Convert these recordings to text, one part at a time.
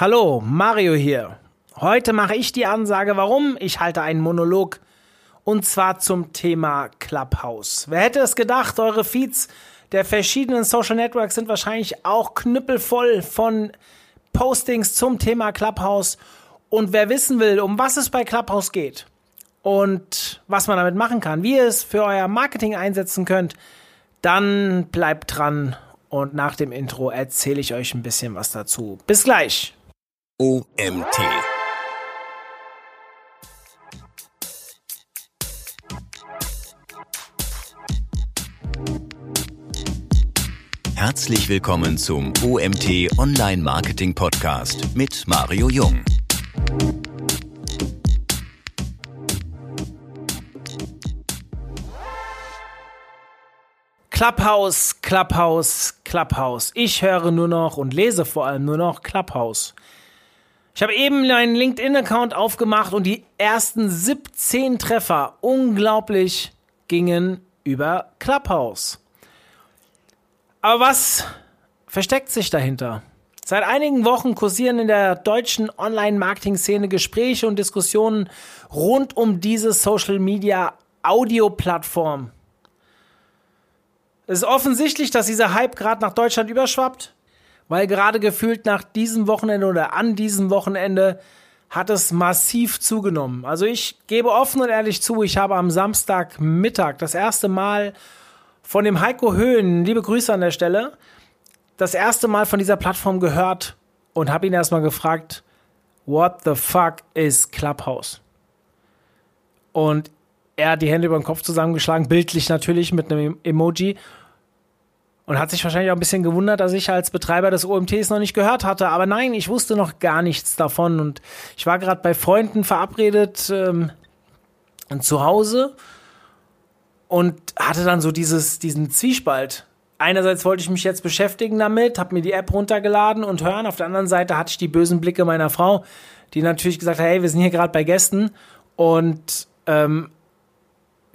Hallo, Mario hier. Heute mache ich die Ansage, warum ich halte einen Monolog und zwar zum Thema Clubhouse. Wer hätte es gedacht, eure Feeds der verschiedenen Social Networks sind wahrscheinlich auch knüppelvoll von Postings zum Thema Clubhouse. Und wer wissen will, um was es bei Clubhouse geht und was man damit machen kann, wie ihr es für euer Marketing einsetzen könnt, dann bleibt dran und nach dem Intro erzähle ich euch ein bisschen was dazu. Bis gleich. OMT. Herzlich willkommen zum OMT Online Marketing Podcast mit Mario Jung. Clubhouse, Clubhouse, Clubhouse. Ich höre nur noch und lese vor allem nur noch Clubhouse. Ich habe eben meinen LinkedIn-Account aufgemacht und die ersten 17 Treffer, unglaublich, gingen über Clubhouse. Aber was versteckt sich dahinter? Seit einigen Wochen kursieren in der deutschen Online-Marketing-Szene Gespräche und Diskussionen rund um diese Social-Media-Audio-Plattform. Es ist offensichtlich, dass dieser Hype gerade nach Deutschland überschwappt, weil gerade gefühlt nach diesem Wochenende oder an diesem Wochenende hat es massiv zugenommen. Also ich gebe offen und ehrlich zu, ich habe am Samstagmittag das erste Mal von dem Heiko Höhen, liebe Grüße an der Stelle, das erste Mal von dieser Plattform gehört und habe ihn erstmal gefragt, what the fuck is Clubhouse? Und er hat die Hände über den Kopf zusammengeschlagen, bildlich natürlich mit einem Emoji und hat sich wahrscheinlich auch ein bisschen gewundert, dass ich als Betreiber des OMTs noch nicht gehört hatte. Aber nein, ich wusste noch gar nichts davon und ich war gerade bei Freunden verabredet ähm, zu Hause und hatte dann so dieses, diesen Zwiespalt. Einerseits wollte ich mich jetzt beschäftigen damit, habe mir die App runtergeladen und hören. Auf der anderen Seite hatte ich die bösen Blicke meiner Frau, die natürlich gesagt hat, hey, wir sind hier gerade bei Gästen und ähm,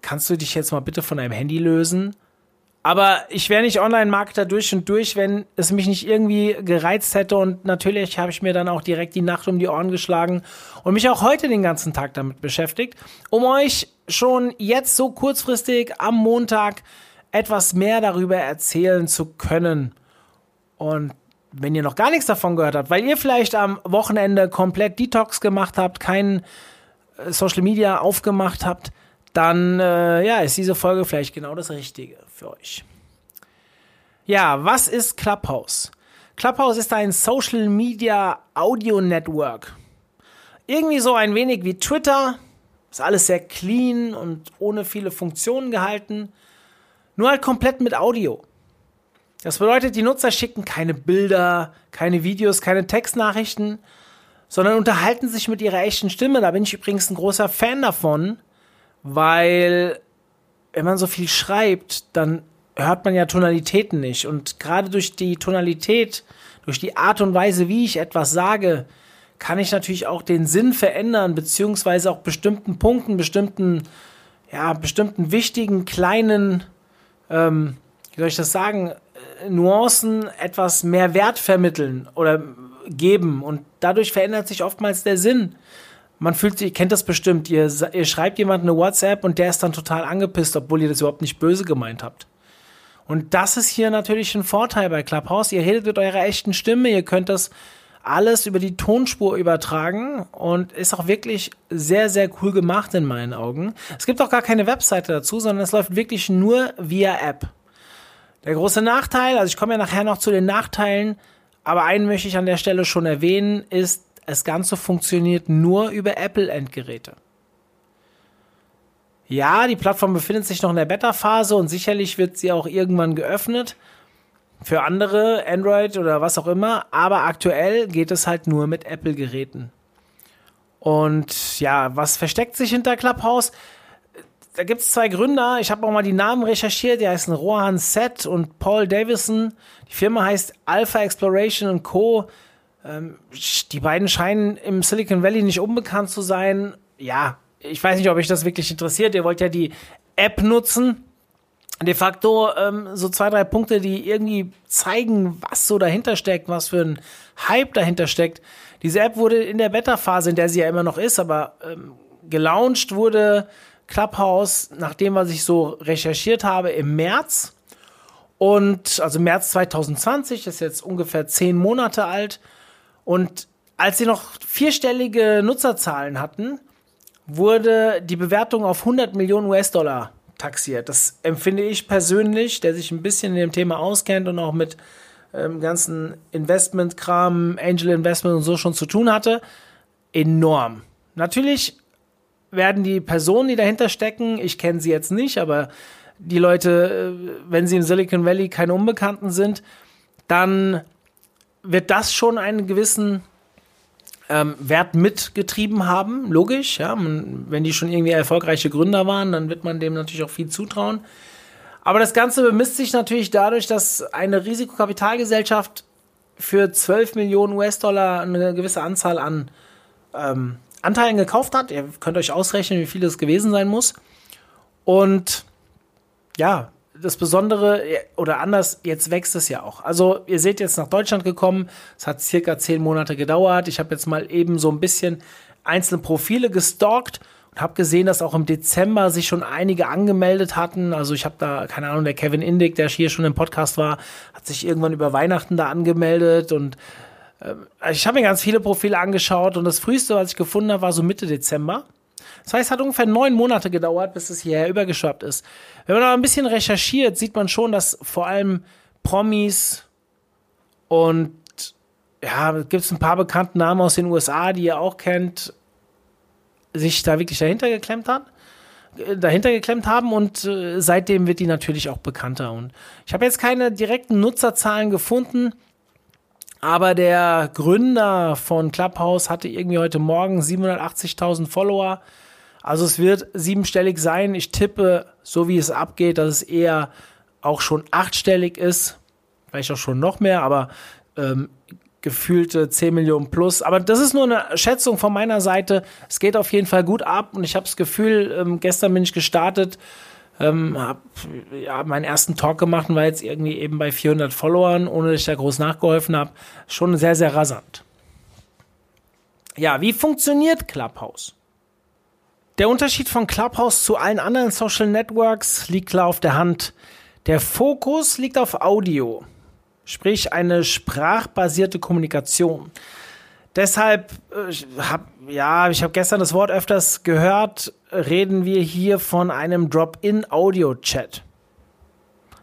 kannst du dich jetzt mal bitte von deinem Handy lösen? Aber ich wäre nicht Online-Marketer durch und durch, wenn es mich nicht irgendwie gereizt hätte. Und natürlich habe ich mir dann auch direkt die Nacht um die Ohren geschlagen und mich auch heute den ganzen Tag damit beschäftigt, um euch schon jetzt so kurzfristig am Montag etwas mehr darüber erzählen zu können. Und wenn ihr noch gar nichts davon gehört habt, weil ihr vielleicht am Wochenende komplett Detox gemacht habt, kein äh, Social Media aufgemacht habt, dann äh, ja, ist diese Folge vielleicht genau das Richtige für euch. Ja, was ist Clubhouse? Clubhouse ist ein Social Media Audio Network. Irgendwie so ein wenig wie Twitter. Ist alles sehr clean und ohne viele Funktionen gehalten. Nur halt komplett mit Audio. Das bedeutet, die Nutzer schicken keine Bilder, keine Videos, keine Textnachrichten, sondern unterhalten sich mit ihrer echten Stimme. Da bin ich übrigens ein großer Fan davon, weil wenn man so viel schreibt, dann hört man ja Tonalitäten nicht. Und gerade durch die Tonalität, durch die Art und Weise, wie ich etwas sage, kann ich natürlich auch den Sinn verändern, beziehungsweise auch bestimmten Punkten, bestimmten, ja, bestimmten wichtigen kleinen, ähm, wie soll ich das sagen, äh, Nuancen etwas mehr Wert vermitteln oder geben. Und dadurch verändert sich oftmals der Sinn man fühlt sich, ihr kennt das bestimmt, ihr, ihr schreibt jemand eine WhatsApp und der ist dann total angepisst, obwohl ihr das überhaupt nicht böse gemeint habt. Und das ist hier natürlich ein Vorteil bei Clubhouse. Ihr redet mit eurer echten Stimme, ihr könnt das alles über die Tonspur übertragen und ist auch wirklich sehr, sehr cool gemacht in meinen Augen. Es gibt auch gar keine Webseite dazu, sondern es läuft wirklich nur via App. Der große Nachteil, also ich komme ja nachher noch zu den Nachteilen, aber einen möchte ich an der Stelle schon erwähnen, ist, das Ganze funktioniert nur über Apple-Endgeräte. Ja, die Plattform befindet sich noch in der Beta-Phase und sicherlich wird sie auch irgendwann geöffnet für andere Android oder was auch immer, aber aktuell geht es halt nur mit Apple-Geräten. Und ja, was versteckt sich hinter Clubhouse? Da gibt es zwei Gründer. Ich habe auch mal die Namen recherchiert. Die heißen Rohan Seth und Paul Davison. Die Firma heißt Alpha Exploration Co. Ähm, die beiden scheinen im Silicon Valley nicht unbekannt zu sein. Ja, ich weiß nicht, ob euch das wirklich interessiert. Ihr wollt ja die App nutzen. de facto ähm, so zwei, drei Punkte, die irgendwie zeigen, was so dahinter steckt, was für ein Hype dahinter steckt. Diese App wurde in der Beta-Phase, in der sie ja immer noch ist, aber ähm, gelauncht wurde Clubhouse, nachdem was ich so recherchiert habe, im März. Und also März 2020, ist jetzt ungefähr zehn Monate alt. Und als sie noch vierstellige Nutzerzahlen hatten, wurde die Bewertung auf 100 Millionen US-Dollar taxiert. Das empfinde ich persönlich, der sich ein bisschen in dem Thema auskennt und auch mit ähm, ganzen Investment-Kram, Angel Investment und so schon zu tun hatte, enorm. Natürlich werden die Personen, die dahinter stecken, ich kenne sie jetzt nicht, aber die Leute, äh, wenn sie im Silicon Valley keine Unbekannten sind, dann wird das schon einen gewissen ähm, Wert mitgetrieben haben, logisch. Ja, man, wenn die schon irgendwie erfolgreiche Gründer waren, dann wird man dem natürlich auch viel zutrauen. Aber das Ganze bemisst sich natürlich dadurch, dass eine Risikokapitalgesellschaft für 12 Millionen US-Dollar eine gewisse Anzahl an ähm, Anteilen gekauft hat. Ihr könnt euch ausrechnen, wie viel das gewesen sein muss. Und ja, das Besondere, oder anders, jetzt wächst es ja auch. Also ihr seht jetzt nach Deutschland gekommen, es hat circa zehn Monate gedauert. Ich habe jetzt mal eben so ein bisschen einzelne Profile gestalkt und habe gesehen, dass auch im Dezember sich schon einige angemeldet hatten. Also ich habe da, keine Ahnung, der Kevin Indig, der hier schon im Podcast war, hat sich irgendwann über Weihnachten da angemeldet und äh, ich habe mir ganz viele Profile angeschaut und das früheste, was ich gefunden habe, war so Mitte Dezember. Das heißt, es hat ungefähr neun Monate gedauert, bis es hierher übergeschwappt ist. Wenn man aber ein bisschen recherchiert, sieht man schon, dass vor allem Promis und ja, gibt es ein paar bekannte Namen aus den USA, die ihr auch kennt, sich da wirklich dahinter geklemmt hat äh, dahinter geklemmt haben und äh, seitdem wird die natürlich auch bekannter. Und ich habe jetzt keine direkten Nutzerzahlen gefunden, aber der Gründer von Clubhouse hatte irgendwie heute Morgen 780.000 Follower. Also es wird siebenstellig sein. Ich tippe, so wie es abgeht, dass es eher auch schon achtstellig ist. Vielleicht auch schon noch mehr, aber ähm, gefühlte 10 Millionen plus. Aber das ist nur eine Schätzung von meiner Seite. Es geht auf jeden Fall gut ab und ich habe das Gefühl, ähm, gestern bin ich gestartet, ähm, habe ja, meinen ersten Talk gemacht und war jetzt irgendwie eben bei 400 Followern, ohne dass ich da groß nachgeholfen habe. Schon sehr, sehr rasant. Ja, wie funktioniert Clubhouse? Der Unterschied von Clubhouse zu allen anderen Social Networks liegt klar auf der Hand. Der Fokus liegt auf Audio, sprich eine sprachbasierte Kommunikation. Deshalb äh, ja, ich habe gestern das Wort öfters gehört, reden wir hier von einem Drop-in-Audio-Chat.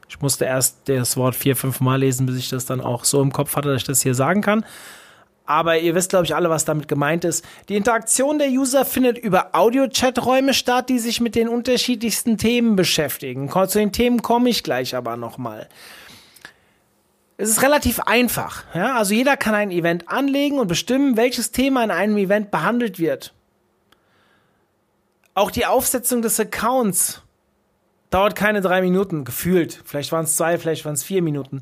Ich musste erst das Wort vier, fünf Mal lesen, bis ich das dann auch so im Kopf hatte, dass ich das hier sagen kann. Aber ihr wisst, glaube ich, alle, was damit gemeint ist. Die Interaktion der User findet über Audio-Chat-Räume statt, die sich mit den unterschiedlichsten Themen beschäftigen. Zu den Themen komme ich gleich aber nochmal. Es ist relativ einfach. Ja? Also jeder kann ein Event anlegen und bestimmen, welches Thema in einem Event behandelt wird. Auch die Aufsetzung des Accounts dauert keine drei Minuten, gefühlt. Vielleicht waren es zwei, vielleicht waren es vier Minuten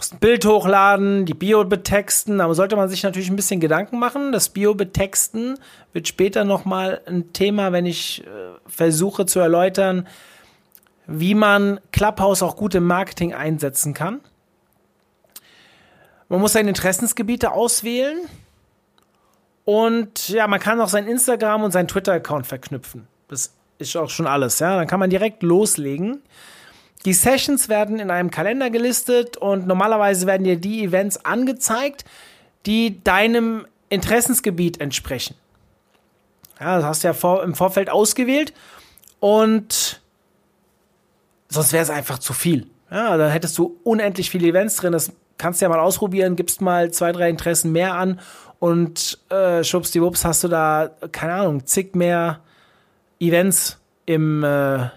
musst ein Bild hochladen, die Bio betexten. Da sollte man sich natürlich ein bisschen Gedanken machen. Das Bio betexten wird später nochmal ein Thema, wenn ich äh, versuche zu erläutern, wie man Clubhouse auch gut im Marketing einsetzen kann. Man muss seine Interessensgebiete auswählen. Und ja, man kann auch sein Instagram und sein Twitter-Account verknüpfen. Das ist auch schon alles, ja. Dann kann man direkt loslegen. Die Sessions werden in einem Kalender gelistet und normalerweise werden dir die Events angezeigt, die deinem Interessensgebiet entsprechen. Ja, das hast du ja vor, im Vorfeld ausgewählt und sonst wäre es einfach zu viel. Ja, da hättest du unendlich viele Events drin. Das kannst du ja mal ausprobieren, gibst mal zwei, drei Interessen mehr an und äh, schwuppsdiwupps hast du da, keine Ahnung, zig mehr Events im, äh,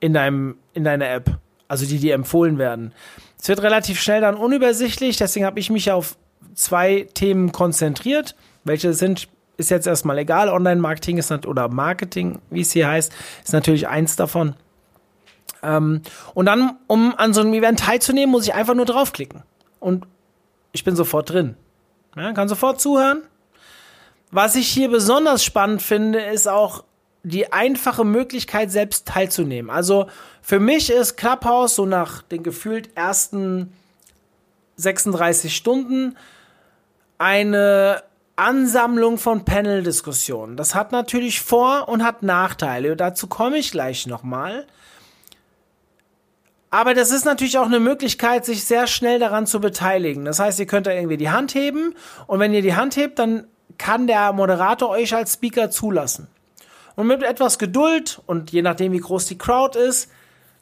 in, deinem, in deiner App also die dir empfohlen werden. Es wird relativ schnell dann unübersichtlich, deswegen habe ich mich auf zwei Themen konzentriert. Welche sind, ist jetzt erstmal egal. Online-Marketing ist oder Marketing, wie es hier heißt, ist natürlich eins davon. Ähm, und dann, um an so einem Event teilzunehmen, muss ich einfach nur draufklicken. Und ich bin sofort drin. Ja, kann sofort zuhören. Was ich hier besonders spannend finde, ist auch die einfache Möglichkeit, selbst teilzunehmen. Also für mich ist Clubhouse so nach den gefühlt ersten 36 Stunden eine Ansammlung von Panel-Diskussionen. Das hat natürlich Vor- und hat Nachteile. Dazu komme ich gleich nochmal. Aber das ist natürlich auch eine Möglichkeit, sich sehr schnell daran zu beteiligen. Das heißt, ihr könnt da irgendwie die Hand heben und wenn ihr die Hand hebt, dann kann der Moderator euch als Speaker zulassen. Und mit etwas Geduld und je nachdem, wie groß die Crowd ist,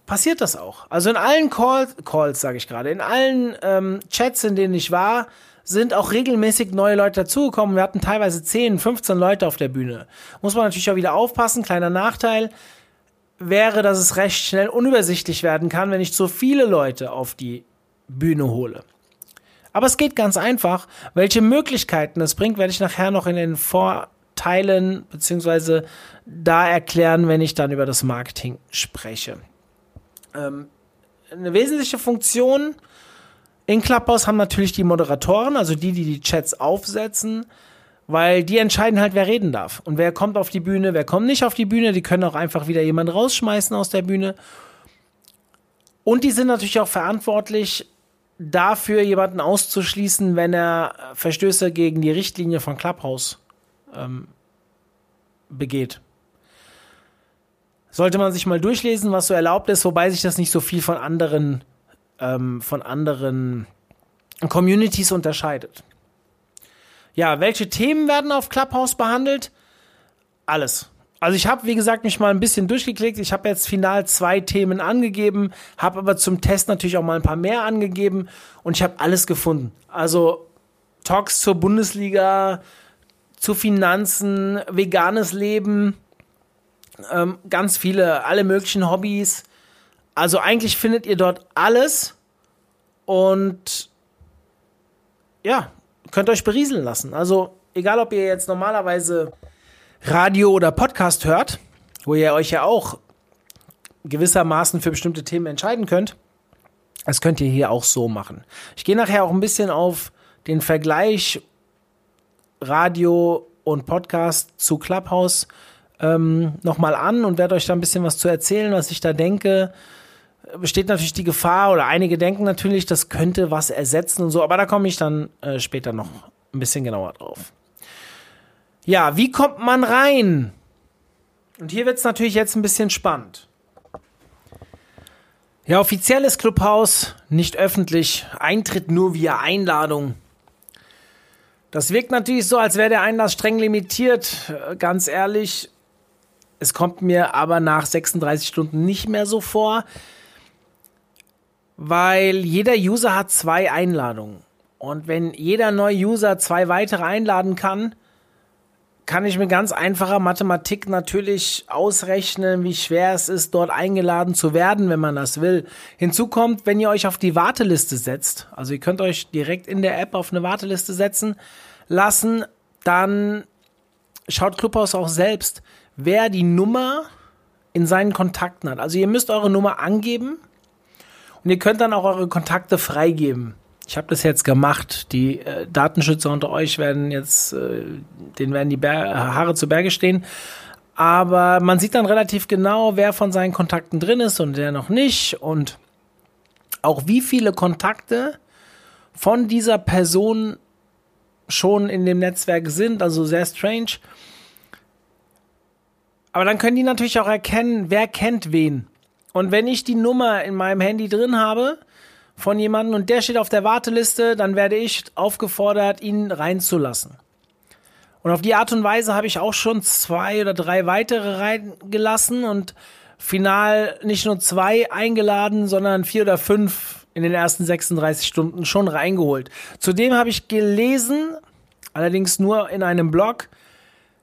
passiert das auch. Also in allen Calls, Calls sage ich gerade, in allen ähm, Chats, in denen ich war, sind auch regelmäßig neue Leute dazugekommen. Wir hatten teilweise 10, 15 Leute auf der Bühne. Muss man natürlich auch wieder aufpassen. Kleiner Nachteil wäre, dass es recht schnell unübersichtlich werden kann, wenn ich zu viele Leute auf die Bühne hole. Aber es geht ganz einfach. Welche Möglichkeiten es bringt, werde ich nachher noch in den Vorteilen beziehungsweise da erklären, wenn ich dann über das Marketing spreche. Ähm, eine wesentliche Funktion in Clubhouse haben natürlich die Moderatoren, also die, die die Chats aufsetzen, weil die entscheiden halt, wer reden darf und wer kommt auf die Bühne, wer kommt nicht auf die Bühne. Die können auch einfach wieder jemanden rausschmeißen aus der Bühne. Und die sind natürlich auch verantwortlich dafür, jemanden auszuschließen, wenn er Verstöße gegen die Richtlinie von Clubhouse ähm, begeht. Sollte man sich mal durchlesen, was so erlaubt ist, wobei sich das nicht so viel von anderen ähm, von anderen Communities unterscheidet. Ja, welche Themen werden auf Clubhouse behandelt? Alles. Also ich habe, wie gesagt, mich mal ein bisschen durchgeklickt. Ich habe jetzt final zwei Themen angegeben, habe aber zum Test natürlich auch mal ein paar mehr angegeben und ich habe alles gefunden. Also Talks zur Bundesliga, zu Finanzen, veganes Leben, ähm, ganz viele, alle möglichen Hobbys. Also eigentlich findet ihr dort alles und ja, könnt euch berieseln lassen. Also egal, ob ihr jetzt normalerweise Radio oder Podcast hört, wo ihr euch ja auch gewissermaßen für bestimmte Themen entscheiden könnt, das könnt ihr hier auch so machen. Ich gehe nachher auch ein bisschen auf den Vergleich Radio und Podcast zu Clubhouse ähm, nochmal an und werde euch da ein bisschen was zu erzählen, was ich da denke besteht natürlich die Gefahr, oder einige denken natürlich, das könnte was ersetzen und so, aber da komme ich dann äh, später noch ein bisschen genauer drauf. Ja, wie kommt man rein? Und hier wird es natürlich jetzt ein bisschen spannend. Ja, offizielles Clubhaus, nicht öffentlich, Eintritt nur via Einladung. Das wirkt natürlich so, als wäre der Einlass streng limitiert. Äh, ganz ehrlich, es kommt mir aber nach 36 Stunden nicht mehr so vor weil jeder User hat zwei Einladungen. Und wenn jeder neue User zwei weitere einladen kann, kann ich mit ganz einfacher Mathematik natürlich ausrechnen, wie schwer es ist, dort eingeladen zu werden, wenn man das will. Hinzu kommt, wenn ihr euch auf die Warteliste setzt, also ihr könnt euch direkt in der App auf eine Warteliste setzen lassen, dann schaut Clubhouse auch selbst, wer die Nummer in seinen Kontakten hat. Also ihr müsst eure Nummer angeben und ihr könnt dann auch eure Kontakte freigeben. Ich habe das jetzt gemacht. Die äh, Datenschützer unter euch werden jetzt, äh, denen werden die Ber Haare zu Berge stehen. Aber man sieht dann relativ genau, wer von seinen Kontakten drin ist und wer noch nicht. Und auch wie viele Kontakte von dieser Person schon in dem Netzwerk sind. Also sehr strange. Aber dann können die natürlich auch erkennen, wer kennt wen. Und wenn ich die Nummer in meinem Handy drin habe von jemandem und der steht auf der Warteliste, dann werde ich aufgefordert, ihn reinzulassen. Und auf die Art und Weise habe ich auch schon zwei oder drei weitere reingelassen und final nicht nur zwei eingeladen, sondern vier oder fünf in den ersten 36 Stunden schon reingeholt. Zudem habe ich gelesen, allerdings nur in einem Blog,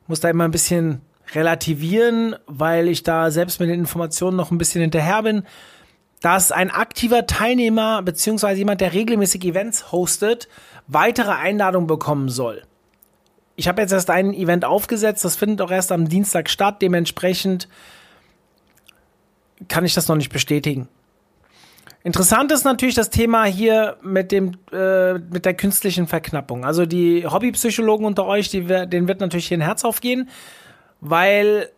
muss da immer ein bisschen relativieren, weil ich da selbst mit den Informationen noch ein bisschen hinterher bin, dass ein aktiver Teilnehmer beziehungsweise jemand, der regelmäßig Events hostet, weitere Einladungen bekommen soll. Ich habe jetzt erst ein Event aufgesetzt, das findet auch erst am Dienstag statt, dementsprechend kann ich das noch nicht bestätigen. Interessant ist natürlich das Thema hier mit dem äh, mit der künstlichen Verknappung. Also die Hobbypsychologen unter euch, die, denen wird natürlich hier ein Herz aufgehen weil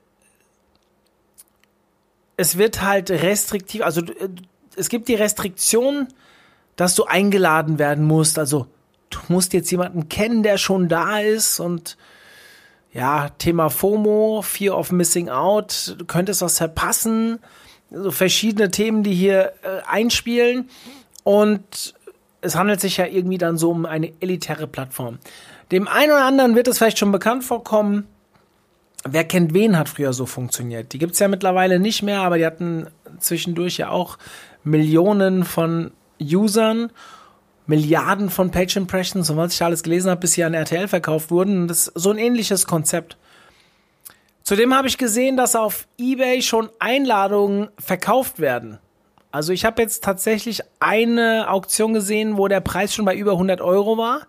es wird halt restriktiv, also äh, es gibt die Restriktion, dass du eingeladen werden musst. Also du musst jetzt jemanden kennen, der schon da ist und ja, Thema FOMO, Fear of Missing Out, du könntest was verpassen, so also verschiedene Themen, die hier äh, einspielen und es handelt sich ja irgendwie dann so um eine elitäre Plattform. Dem einen oder anderen wird es vielleicht schon bekannt vorkommen. Wer kennt wen hat früher so funktioniert. Die gibt es ja mittlerweile nicht mehr, aber die hatten zwischendurch ja auch Millionen von Usern, Milliarden von Page Impressions und was ich alles gelesen habe, bis sie an RTL verkauft wurden. Das ist so ein ähnliches Konzept. Zudem habe ich gesehen, dass auf eBay schon Einladungen verkauft werden. Also ich habe jetzt tatsächlich eine Auktion gesehen, wo der Preis schon bei über 100 Euro war.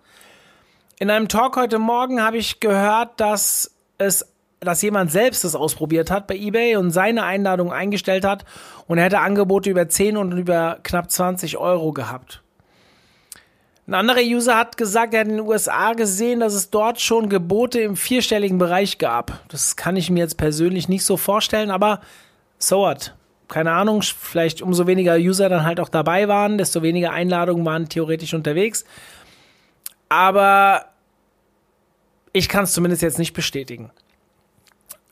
In einem Talk heute Morgen habe ich gehört, dass es dass jemand selbst das ausprobiert hat bei eBay und seine Einladung eingestellt hat und er hätte Angebote über 10 und über knapp 20 Euro gehabt. Ein anderer User hat gesagt, er hat in den USA gesehen, dass es dort schon Gebote im vierstelligen Bereich gab. Das kann ich mir jetzt persönlich nicht so vorstellen, aber so what? Keine Ahnung, vielleicht umso weniger User dann halt auch dabei waren, desto weniger Einladungen waren theoretisch unterwegs. Aber ich kann es zumindest jetzt nicht bestätigen.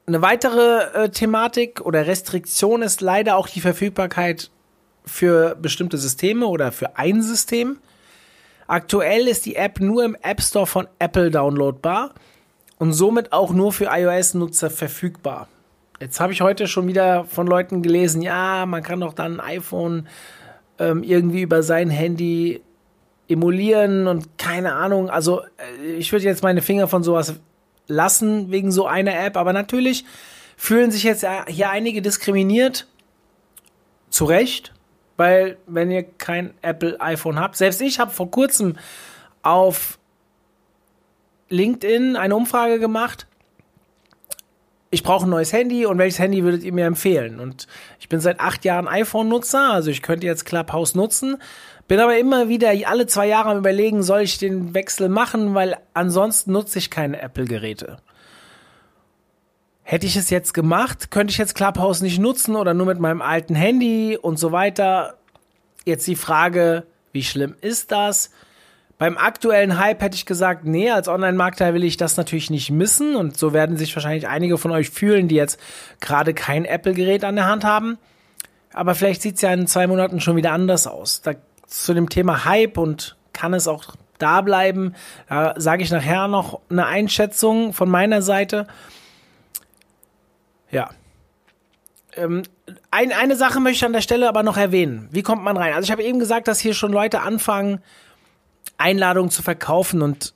Eine weitere äh, Thematik oder Restriktion ist leider auch die Verfügbarkeit für bestimmte Systeme oder für ein System. Aktuell ist die App nur im App Store von Apple downloadbar und somit auch nur für iOS-Nutzer verfügbar. Jetzt habe ich heute schon wieder von Leuten gelesen, ja, man kann doch dann ein iPhone ähm, irgendwie über sein Handy emulieren und keine Ahnung. Also äh, ich würde jetzt meine Finger von sowas lassen wegen so einer App. Aber natürlich fühlen sich jetzt hier einige diskriminiert. Zu Recht. Weil wenn ihr kein Apple iPhone habt, selbst ich habe vor kurzem auf LinkedIn eine Umfrage gemacht. Ich brauche ein neues Handy und welches Handy würdet ihr mir empfehlen? Und ich bin seit acht Jahren iPhone-Nutzer, also ich könnte jetzt Clubhouse nutzen. Bin aber immer wieder alle zwei Jahre am überlegen, soll ich den Wechsel machen, weil ansonsten nutze ich keine Apple-Geräte. Hätte ich es jetzt gemacht, könnte ich jetzt Clubhouse nicht nutzen oder nur mit meinem alten Handy und so weiter. Jetzt die Frage, wie schlimm ist das? Beim aktuellen Hype hätte ich gesagt, nee, als Online-Markter will ich das natürlich nicht missen und so werden sich wahrscheinlich einige von euch fühlen, die jetzt gerade kein Apple-Gerät an der Hand haben. Aber vielleicht sieht es ja in zwei Monaten schon wieder anders aus. Da zu dem Thema Hype und kann es auch da bleiben. Da sage ich nachher noch eine Einschätzung von meiner Seite. Ja. Ähm, ein, eine Sache möchte ich an der Stelle aber noch erwähnen. Wie kommt man rein? Also ich habe eben gesagt, dass hier schon Leute anfangen, Einladungen zu verkaufen und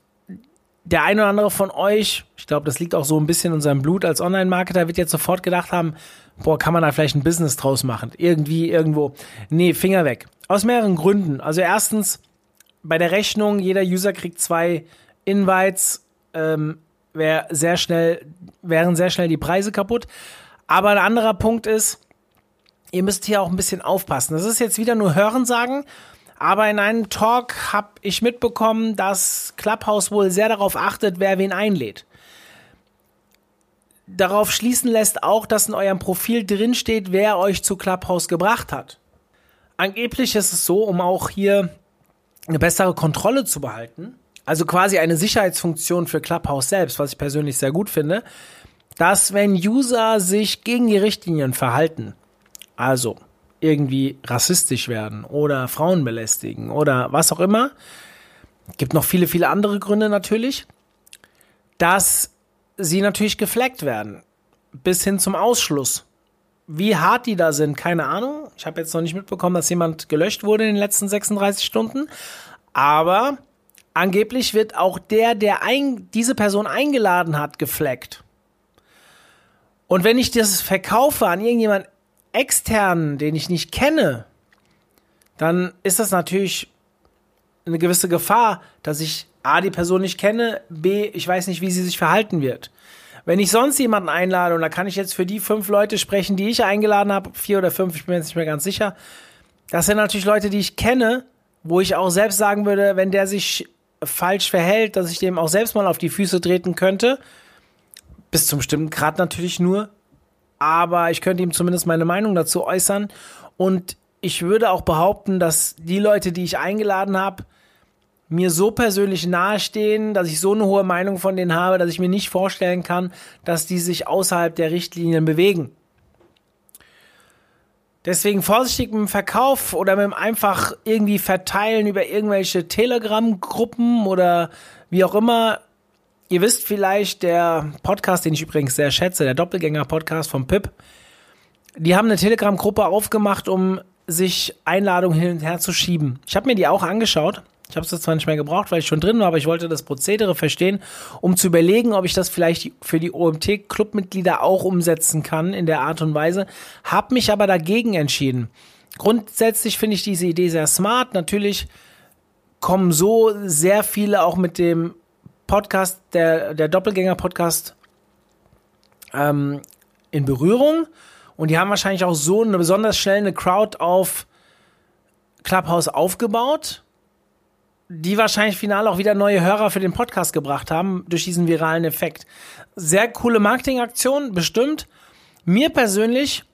der eine oder andere von euch, ich glaube, das liegt auch so ein bisschen in unserem Blut als Online-Marketer, wird jetzt sofort gedacht haben, boah, kann man da vielleicht ein Business draus machen? Irgendwie, irgendwo. Nee, Finger weg. Aus mehreren Gründen. Also erstens, bei der Rechnung, jeder User kriegt zwei Invites, ähm, wär sehr schnell, wären sehr schnell die Preise kaputt. Aber ein anderer Punkt ist, ihr müsst hier auch ein bisschen aufpassen. Das ist jetzt wieder nur Hörensagen, aber in einem Talk habe ich mitbekommen, dass Clubhouse wohl sehr darauf achtet, wer wen einlädt. Darauf schließen lässt auch, dass in eurem Profil drinsteht, wer euch zu Clubhouse gebracht hat. Angeblich ist es so, um auch hier eine bessere Kontrolle zu behalten, also quasi eine Sicherheitsfunktion für Clubhouse selbst, was ich persönlich sehr gut finde, dass wenn User sich gegen die Richtlinien verhalten, also irgendwie rassistisch werden oder Frauen belästigen oder was auch immer, gibt noch viele, viele andere Gründe natürlich, dass sie natürlich gefleckt werden, bis hin zum Ausschluss. Wie hart die da sind, keine Ahnung. Ich habe jetzt noch nicht mitbekommen, dass jemand gelöscht wurde in den letzten 36 Stunden. Aber angeblich wird auch der, der ein, diese Person eingeladen hat, gefleckt. Und wenn ich das verkaufe an irgendjemand externen, den ich nicht kenne, dann ist das natürlich eine gewisse Gefahr, dass ich A, die Person nicht kenne, B, ich weiß nicht, wie sie sich verhalten wird. Wenn ich sonst jemanden einlade, und da kann ich jetzt für die fünf Leute sprechen, die ich eingeladen habe, vier oder fünf, ich bin mir jetzt nicht mehr ganz sicher, das sind natürlich Leute, die ich kenne, wo ich auch selbst sagen würde, wenn der sich falsch verhält, dass ich dem auch selbst mal auf die Füße treten könnte. Bis zum bestimmten Grad natürlich nur, aber ich könnte ihm zumindest meine Meinung dazu äußern. Und ich würde auch behaupten, dass die Leute, die ich eingeladen habe, mir so persönlich nahestehen, dass ich so eine hohe Meinung von denen habe, dass ich mir nicht vorstellen kann, dass die sich außerhalb der Richtlinien bewegen. Deswegen vorsichtig mit dem Verkauf oder mit dem einfach irgendwie verteilen über irgendwelche Telegram-Gruppen oder wie auch immer. Ihr wisst vielleicht, der Podcast, den ich übrigens sehr schätze, der Doppelgänger-Podcast von Pip, die haben eine Telegram-Gruppe aufgemacht, um sich Einladungen hin und her zu schieben. Ich habe mir die auch angeschaut ich habe es zwar nicht mehr gebraucht, weil ich schon drin war, aber ich wollte das Prozedere verstehen, um zu überlegen, ob ich das vielleicht für die OMT-Clubmitglieder auch umsetzen kann in der Art und Weise. Hab mich aber dagegen entschieden. Grundsätzlich finde ich diese Idee sehr smart. Natürlich kommen so sehr viele auch mit dem Podcast, der, der Doppelgänger-Podcast, ähm, in Berührung. Und die haben wahrscheinlich auch so eine besonders schnelle Crowd auf Clubhouse aufgebaut die wahrscheinlich final auch wieder neue Hörer für den Podcast gebracht haben durch diesen viralen Effekt. Sehr coole Marketingaktion, bestimmt. Mir persönlich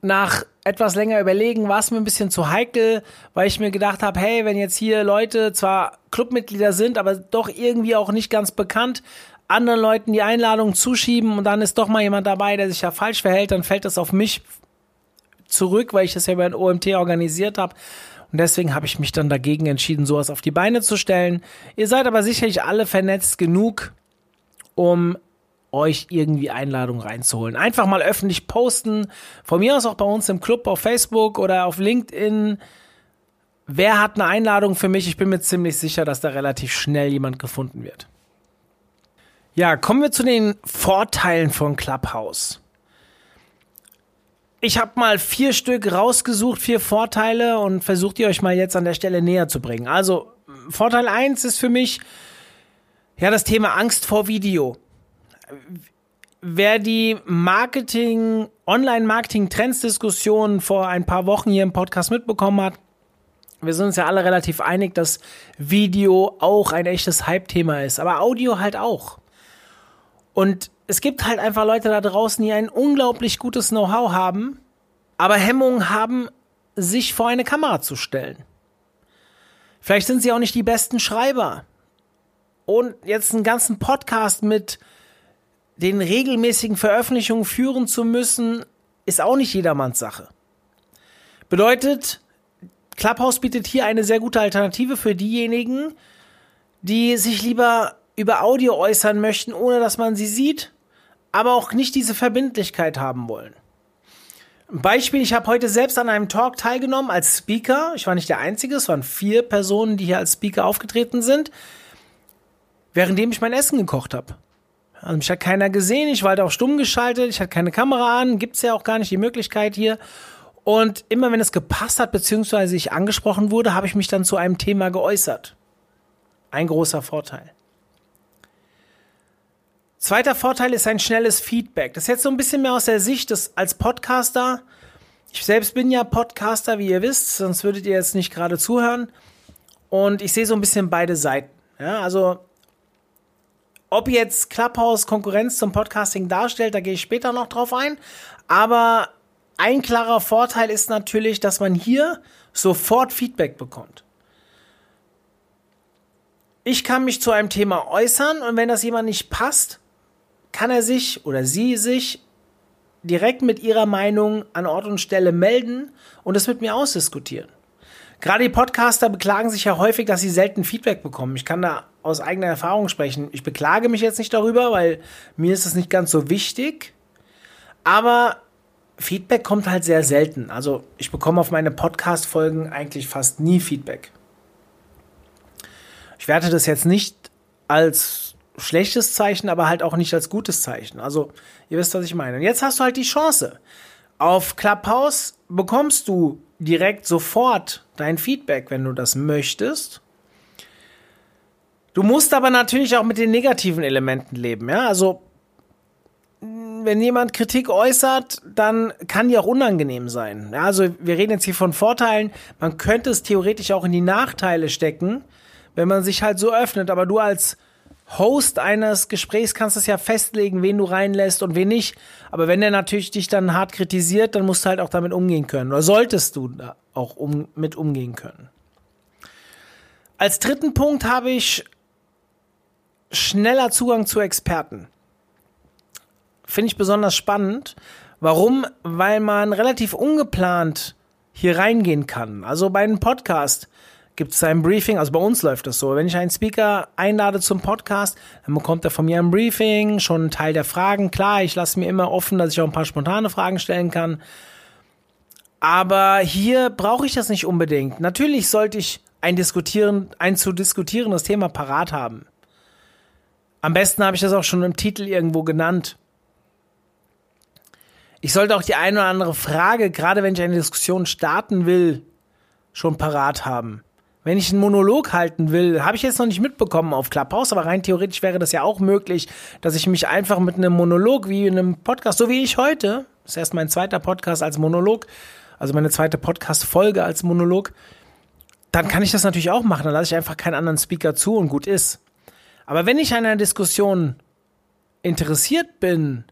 nach etwas länger überlegen war es mir ein bisschen zu heikel, weil ich mir gedacht habe, hey, wenn jetzt hier Leute zwar Clubmitglieder sind, aber doch irgendwie auch nicht ganz bekannt, anderen Leuten die Einladung zuschieben und dann ist doch mal jemand dabei, der sich ja falsch verhält, dann fällt das auf mich zurück, weil ich das ja über ein OMT organisiert habe. Und deswegen habe ich mich dann dagegen entschieden, sowas auf die Beine zu stellen. Ihr seid aber sicherlich alle vernetzt genug, um euch irgendwie Einladungen reinzuholen. Einfach mal öffentlich posten. Von mir aus auch bei uns im Club auf Facebook oder auf LinkedIn. Wer hat eine Einladung für mich? Ich bin mir ziemlich sicher, dass da relativ schnell jemand gefunden wird. Ja, kommen wir zu den Vorteilen von Clubhouse ich habe mal vier Stück rausgesucht, vier Vorteile und versucht die euch mal jetzt an der Stelle näher zu bringen. Also Vorteil eins ist für mich ja das Thema Angst vor Video. Wer die Marketing, Online-Marketing-Trends-Diskussion vor ein paar Wochen hier im Podcast mitbekommen hat, wir sind uns ja alle relativ einig, dass Video auch ein echtes Hype-Thema ist, aber Audio halt auch. Und es gibt halt einfach Leute da draußen, die ein unglaublich gutes Know-how haben, aber Hemmungen haben, sich vor eine Kamera zu stellen. Vielleicht sind sie auch nicht die besten Schreiber. Und jetzt einen ganzen Podcast mit den regelmäßigen Veröffentlichungen führen zu müssen, ist auch nicht jedermanns Sache. Bedeutet, Clubhouse bietet hier eine sehr gute Alternative für diejenigen, die sich lieber über Audio äußern möchten, ohne dass man sie sieht aber auch nicht diese Verbindlichkeit haben wollen. Beispiel, ich habe heute selbst an einem Talk teilgenommen als Speaker. Ich war nicht der Einzige, es waren vier Personen, die hier als Speaker aufgetreten sind, währenddem ich mein Essen gekocht habe. Also mich hat keiner gesehen, ich war halt auch stumm geschaltet, ich hatte keine Kamera an, gibt's ja auch gar nicht die Möglichkeit hier. Und immer wenn es gepasst hat, beziehungsweise ich angesprochen wurde, habe ich mich dann zu einem Thema geäußert. Ein großer Vorteil. Zweiter Vorteil ist ein schnelles Feedback. Das ist jetzt so ein bisschen mehr aus der Sicht des als Podcaster. Ich selbst bin ja Podcaster, wie ihr wisst, sonst würdet ihr jetzt nicht gerade zuhören. Und ich sehe so ein bisschen beide Seiten. Ja, also ob jetzt Clubhouse Konkurrenz zum Podcasting darstellt, da gehe ich später noch drauf ein. Aber ein klarer Vorteil ist natürlich, dass man hier sofort Feedback bekommt. Ich kann mich zu einem Thema äußern und wenn das jemand nicht passt, kann er sich oder sie sich direkt mit ihrer Meinung an Ort und Stelle melden und es mit mir ausdiskutieren. Gerade die Podcaster beklagen sich ja häufig, dass sie selten Feedback bekommen. Ich kann da aus eigener Erfahrung sprechen. Ich beklage mich jetzt nicht darüber, weil mir ist es nicht ganz so wichtig. Aber Feedback kommt halt sehr selten. Also ich bekomme auf meine Podcast-Folgen eigentlich fast nie Feedback. Ich werte das jetzt nicht als schlechtes Zeichen, aber halt auch nicht als gutes Zeichen. Also, ihr wisst, was ich meine. Und jetzt hast du halt die Chance. Auf Clubhouse bekommst du direkt sofort dein Feedback, wenn du das möchtest. Du musst aber natürlich auch mit den negativen Elementen leben, ja? Also, wenn jemand Kritik äußert, dann kann die auch unangenehm sein. Ja, also wir reden jetzt hier von Vorteilen. Man könnte es theoretisch auch in die Nachteile stecken, wenn man sich halt so öffnet. Aber du als Host eines Gesprächs kannst du es ja festlegen, wen du reinlässt und wen nicht. Aber wenn der natürlich dich dann hart kritisiert, dann musst du halt auch damit umgehen können. Oder solltest du da auch um, mit umgehen können. Als dritten Punkt habe ich schneller Zugang zu Experten. Finde ich besonders spannend. Warum? Weil man relativ ungeplant hier reingehen kann. Also bei einem Podcast gibt es ein Briefing, also bei uns läuft das so. Wenn ich einen Speaker einlade zum Podcast, dann bekommt er von mir ein Briefing, schon einen Teil der Fragen. Klar, ich lasse mir immer offen, dass ich auch ein paar spontane Fragen stellen kann. Aber hier brauche ich das nicht unbedingt. Natürlich sollte ich ein, diskutieren, ein zu diskutierendes Thema parat haben. Am besten habe ich das auch schon im Titel irgendwo genannt. Ich sollte auch die eine oder andere Frage, gerade wenn ich eine Diskussion starten will, schon parat haben. Wenn ich einen Monolog halten will, habe ich jetzt noch nicht mitbekommen auf Clubhouse, aber rein theoretisch wäre das ja auch möglich, dass ich mich einfach mit einem Monolog wie in einem Podcast, so wie ich heute, das ist erst mein zweiter Podcast als Monolog, also meine zweite Podcast-Folge als Monolog, dann kann ich das natürlich auch machen. Dann lasse ich einfach keinen anderen Speaker zu und gut ist. Aber wenn ich an einer Diskussion interessiert bin,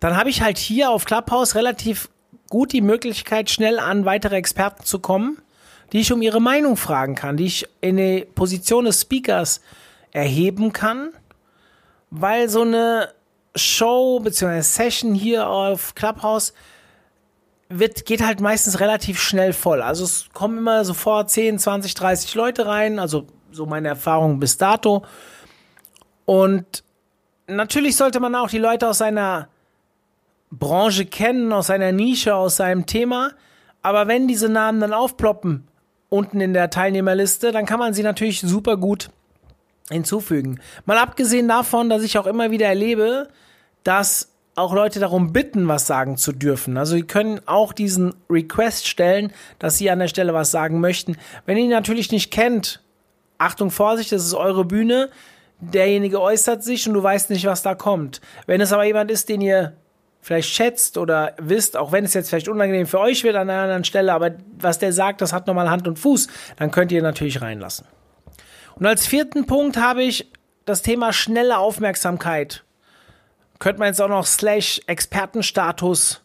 dann habe ich halt hier auf Clubhouse relativ gut die Möglichkeit, schnell an weitere Experten zu kommen die ich um ihre Meinung fragen kann, die ich in die Position des Speakers erheben kann, weil so eine Show bzw. Session hier auf Clubhouse wird, geht halt meistens relativ schnell voll. Also es kommen immer sofort 10, 20, 30 Leute rein, also so meine Erfahrung bis dato. Und natürlich sollte man auch die Leute aus seiner Branche kennen, aus seiner Nische, aus seinem Thema. Aber wenn diese Namen dann aufploppen, unten in der Teilnehmerliste, dann kann man sie natürlich super gut hinzufügen. Mal abgesehen davon, dass ich auch immer wieder erlebe, dass auch Leute darum bitten, was sagen zu dürfen. Also sie können auch diesen Request stellen, dass sie an der Stelle was sagen möchten. Wenn ihr ihn natürlich nicht kennt, Achtung, Vorsicht, das ist eure Bühne. Derjenige äußert sich und du weißt nicht, was da kommt. Wenn es aber jemand ist, den ihr vielleicht schätzt oder wisst, auch wenn es jetzt vielleicht unangenehm für euch wird an einer anderen Stelle, aber was der sagt, das hat nochmal Hand und Fuß, dann könnt ihr natürlich reinlassen. Und als vierten Punkt habe ich das Thema schnelle Aufmerksamkeit. Könnte man jetzt auch noch slash Expertenstatus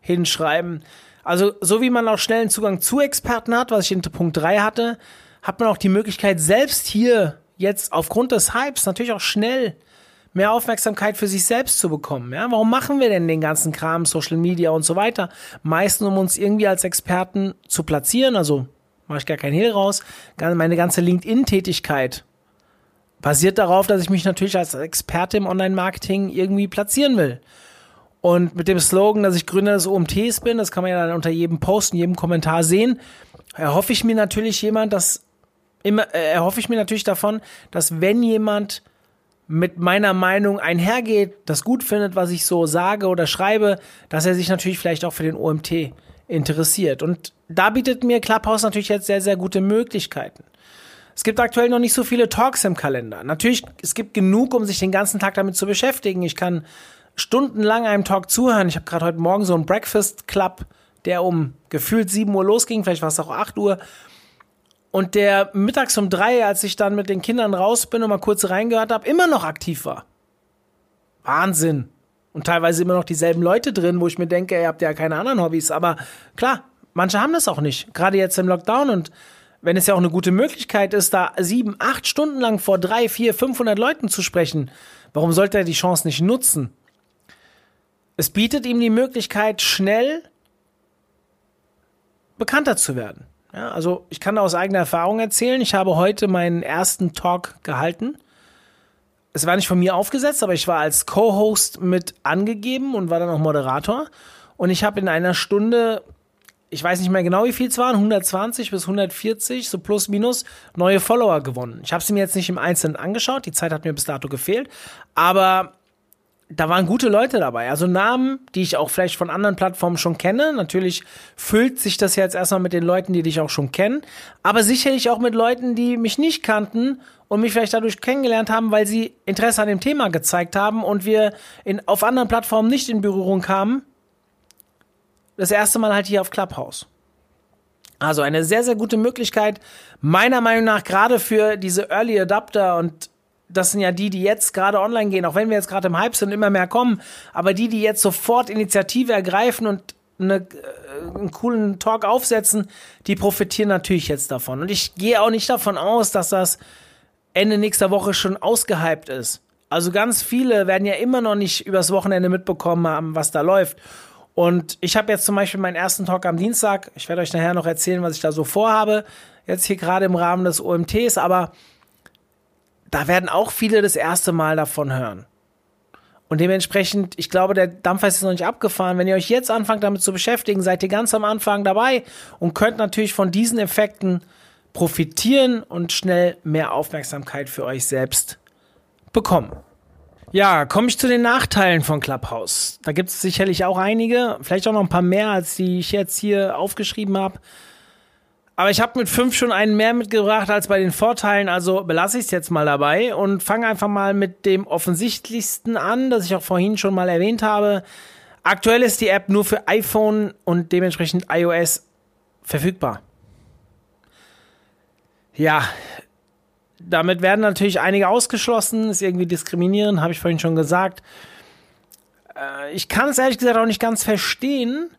hinschreiben. Also, so wie man auch schnellen Zugang zu Experten hat, was ich in Punkt 3 hatte, hat man auch die Möglichkeit, selbst hier jetzt aufgrund des Hypes natürlich auch schnell mehr Aufmerksamkeit für sich selbst zu bekommen. Ja, warum machen wir denn den ganzen Kram, Social Media und so weiter? Meistens, um uns irgendwie als Experten zu platzieren. Also mache ich gar keinen Hehl raus. Meine ganze LinkedIn-Tätigkeit basiert darauf, dass ich mich natürlich als Experte im Online-Marketing irgendwie platzieren will. Und mit dem Slogan, dass ich Gründer des OMTs bin, das kann man ja dann unter jedem Post, in jedem Kommentar sehen, erhoffe ich mir natürlich jemand, dass immer, äh, erhoffe ich mir natürlich davon, dass wenn jemand mit meiner Meinung einhergeht, das gut findet, was ich so sage oder schreibe, dass er sich natürlich vielleicht auch für den OMT interessiert. Und da bietet mir Clubhouse natürlich jetzt sehr, sehr gute Möglichkeiten. Es gibt aktuell noch nicht so viele Talks im Kalender. Natürlich, es gibt genug, um sich den ganzen Tag damit zu beschäftigen. Ich kann stundenlang einem Talk zuhören. Ich habe gerade heute Morgen so einen Breakfast Club, der um gefühlt 7 Uhr losging, vielleicht war es auch 8 Uhr. Und der mittags um drei, als ich dann mit den Kindern raus bin und mal kurz reingehört habe, immer noch aktiv war. Wahnsinn. Und teilweise immer noch dieselben Leute drin, wo ich mir denke, ihr habt ja keine anderen Hobbys. Aber klar, manche haben das auch nicht. Gerade jetzt im Lockdown. Und wenn es ja auch eine gute Möglichkeit ist, da sieben, acht Stunden lang vor drei, vier, 500 Leuten zu sprechen, warum sollte er die Chance nicht nutzen? Es bietet ihm die Möglichkeit, schnell bekannter zu werden. Ja, also ich kann aus eigener Erfahrung erzählen. Ich habe heute meinen ersten Talk gehalten. Es war nicht von mir aufgesetzt, aber ich war als Co-Host mit angegeben und war dann auch Moderator. Und ich habe in einer Stunde, ich weiß nicht mehr genau, wie viel es waren, 120 bis 140, so plus minus, neue Follower gewonnen. Ich habe sie mir jetzt nicht im Einzelnen angeschaut, die Zeit hat mir bis dato gefehlt, aber da waren gute Leute dabei. Also Namen, die ich auch vielleicht von anderen Plattformen schon kenne. Natürlich füllt sich das jetzt erstmal mit den Leuten, die dich auch schon kennen. Aber sicherlich auch mit Leuten, die mich nicht kannten und mich vielleicht dadurch kennengelernt haben, weil sie Interesse an dem Thema gezeigt haben und wir in, auf anderen Plattformen nicht in Berührung kamen. Das erste Mal halt hier auf Clubhouse. Also eine sehr, sehr gute Möglichkeit, meiner Meinung nach gerade für diese Early Adapter und das sind ja die, die jetzt gerade online gehen, auch wenn wir jetzt gerade im Hype sind, immer mehr kommen, aber die, die jetzt sofort Initiative ergreifen und eine, äh, einen coolen Talk aufsetzen, die profitieren natürlich jetzt davon. Und ich gehe auch nicht davon aus, dass das Ende nächster Woche schon ausgehypt ist. Also ganz viele werden ja immer noch nicht übers Wochenende mitbekommen haben, was da läuft. Und ich habe jetzt zum Beispiel meinen ersten Talk am Dienstag. Ich werde euch nachher noch erzählen, was ich da so vorhabe. Jetzt hier gerade im Rahmen des OMTs. Aber da werden auch viele das erste Mal davon hören. Und dementsprechend, ich glaube, der Dampfer ist noch nicht abgefahren. Wenn ihr euch jetzt anfangt damit zu beschäftigen, seid ihr ganz am Anfang dabei und könnt natürlich von diesen Effekten profitieren und schnell mehr Aufmerksamkeit für euch selbst bekommen. Ja, komme ich zu den Nachteilen von Clubhouse. Da gibt es sicherlich auch einige, vielleicht auch noch ein paar mehr, als die ich jetzt hier aufgeschrieben habe. Aber ich habe mit fünf schon einen mehr mitgebracht als bei den Vorteilen, also belasse ich es jetzt mal dabei und fange einfach mal mit dem offensichtlichsten an, das ich auch vorhin schon mal erwähnt habe. Aktuell ist die App nur für iPhone und dementsprechend iOS verfügbar. Ja, damit werden natürlich einige ausgeschlossen, ist irgendwie diskriminierend, habe ich vorhin schon gesagt. Äh, ich kann es ehrlich gesagt auch nicht ganz verstehen.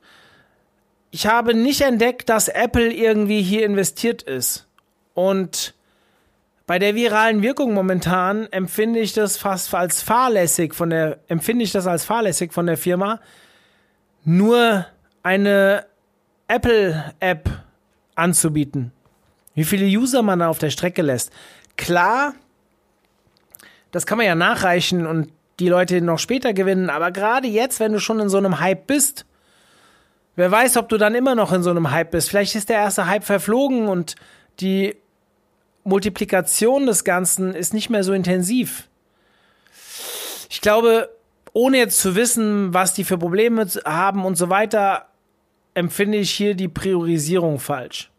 Ich habe nicht entdeckt, dass Apple irgendwie hier investiert ist. Und bei der viralen Wirkung momentan empfinde ich das fast als fahrlässig von der, empfinde ich das als fahrlässig von der Firma, nur eine Apple-App anzubieten. Wie viele User man da auf der Strecke lässt. Klar, das kann man ja nachreichen und die Leute noch später gewinnen, aber gerade jetzt, wenn du schon in so einem Hype bist, wer weiß, ob du dann immer noch in so einem Hype bist. Vielleicht ist der erste Hype verflogen und die Multiplikation des Ganzen ist nicht mehr so intensiv. Ich glaube, ohne jetzt zu wissen, was die für Probleme haben und so weiter, empfinde ich hier die Priorisierung falsch.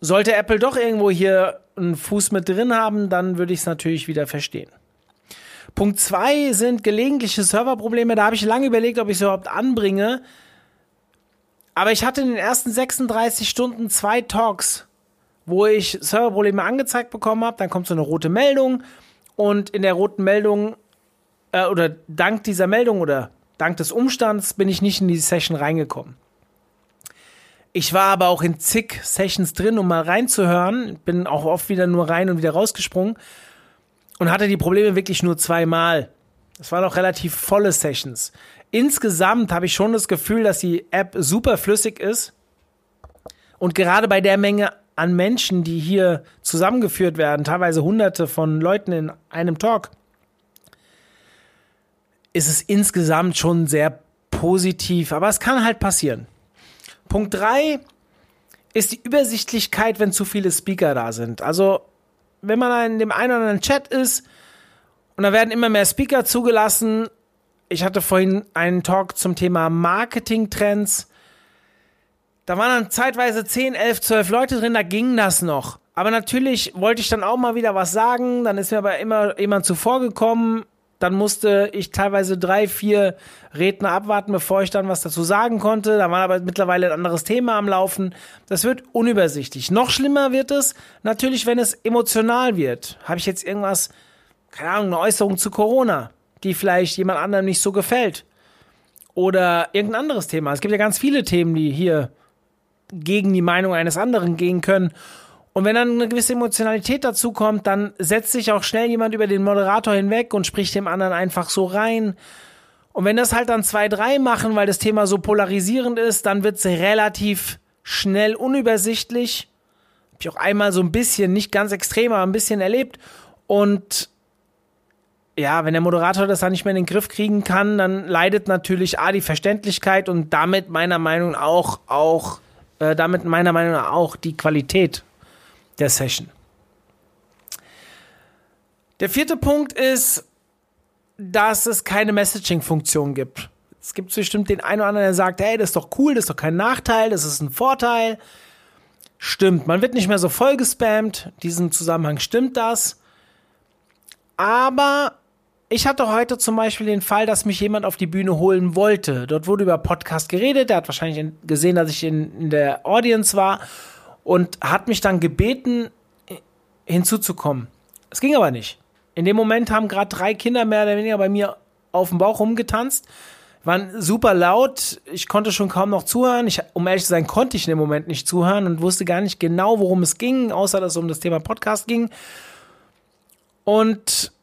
Sollte Apple doch irgendwo hier einen Fuß mit drin haben, dann würde ich es natürlich wieder verstehen. Punkt zwei sind gelegentliche Serverprobleme. Da habe ich lange überlegt, ob ich es überhaupt anbringe. Aber ich hatte in den ersten 36 Stunden zwei Talks, wo ich Serverprobleme angezeigt bekommen habe. Dann kommt so eine rote Meldung und in der roten Meldung äh, oder dank dieser Meldung oder dank des Umstands bin ich nicht in die Session reingekommen. Ich war aber auch in zig Sessions drin, um mal reinzuhören. Bin auch oft wieder nur rein und wieder rausgesprungen. Und hatte die Probleme wirklich nur zweimal. Das waren auch relativ volle Sessions. Insgesamt habe ich schon das Gefühl, dass die App super flüssig ist. Und gerade bei der Menge an Menschen, die hier zusammengeführt werden, teilweise hunderte von Leuten in einem Talk, ist es insgesamt schon sehr positiv. Aber es kann halt passieren. Punkt 3 ist die Übersichtlichkeit, wenn zu viele Speaker da sind. Also, wenn man in dem einen oder anderen Chat ist und da werden immer mehr Speaker zugelassen. Ich hatte vorhin einen Talk zum Thema Marketing-Trends. Da waren dann zeitweise 10, 11, 12 Leute drin, da ging das noch. Aber natürlich wollte ich dann auch mal wieder was sagen. Dann ist mir aber immer jemand zuvor gekommen dann musste ich teilweise drei, vier Redner abwarten, bevor ich dann was dazu sagen konnte. Da war aber mittlerweile ein anderes Thema am Laufen. Das wird unübersichtlich. Noch schlimmer wird es natürlich, wenn es emotional wird. Habe ich jetzt irgendwas, keine Ahnung, eine Äußerung zu Corona, die vielleicht jemand anderem nicht so gefällt. Oder irgendein anderes Thema. Es gibt ja ganz viele Themen, die hier gegen die Meinung eines anderen gehen können. Und wenn dann eine gewisse Emotionalität dazu kommt, dann setzt sich auch schnell jemand über den Moderator hinweg und spricht dem anderen einfach so rein. Und wenn das halt dann zwei, drei machen, weil das Thema so polarisierend ist, dann wird es relativ schnell unübersichtlich. Hab ich auch einmal so ein bisschen, nicht ganz extrem, aber ein bisschen erlebt. Und ja, wenn der Moderator das dann nicht mehr in den Griff kriegen kann, dann leidet natürlich A die Verständlichkeit und damit meiner Meinung nach auch, auch äh, damit meiner Meinung nach auch die Qualität der Session. Der vierte Punkt ist, dass es keine Messaging-Funktion gibt. Es gibt bestimmt den einen oder anderen, der sagt, hey, das ist doch cool, das ist doch kein Nachteil, das ist ein Vorteil. Stimmt, man wird nicht mehr so voll gespammt. In diesem Zusammenhang stimmt das. Aber ich hatte heute zum Beispiel den Fall, dass mich jemand auf die Bühne holen wollte. Dort wurde über Podcast geredet. Der hat wahrscheinlich gesehen, dass ich in, in der Audience war und hat mich dann gebeten, hinzuzukommen. Es ging aber nicht. In dem Moment haben gerade drei Kinder mehr oder weniger bei mir auf dem Bauch rumgetanzt, waren super laut. Ich konnte schon kaum noch zuhören. Ich, um ehrlich zu sein, konnte ich in dem Moment nicht zuhören und wusste gar nicht genau, worum es ging, außer dass es um das Thema Podcast ging. Und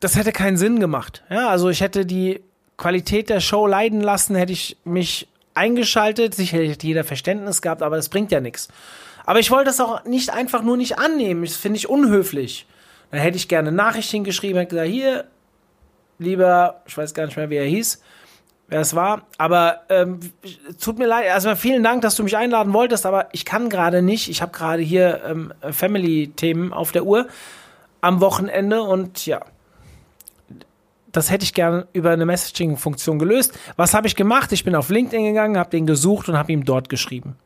das hätte keinen Sinn gemacht. Ja, also ich hätte die Qualität der Show leiden lassen, hätte ich mich eingeschaltet. Sicherlich hätte jeder Verständnis gehabt, aber das bringt ja nichts. Aber ich wollte das auch nicht einfach nur nicht annehmen. Das finde ich unhöflich. Dann hätte ich gerne Nachrichten geschrieben, hätte gesagt, hier, lieber, ich weiß gar nicht mehr, wie er hieß, wer es war, aber ähm, tut mir leid, erstmal vielen Dank, dass du mich einladen wolltest, aber ich kann gerade nicht. Ich habe gerade hier ähm, Family-Themen auf der Uhr am Wochenende und ja, das hätte ich gerne über eine Messaging-Funktion gelöst. Was habe ich gemacht? Ich bin auf LinkedIn gegangen, habe den gesucht und habe ihm dort geschrieben.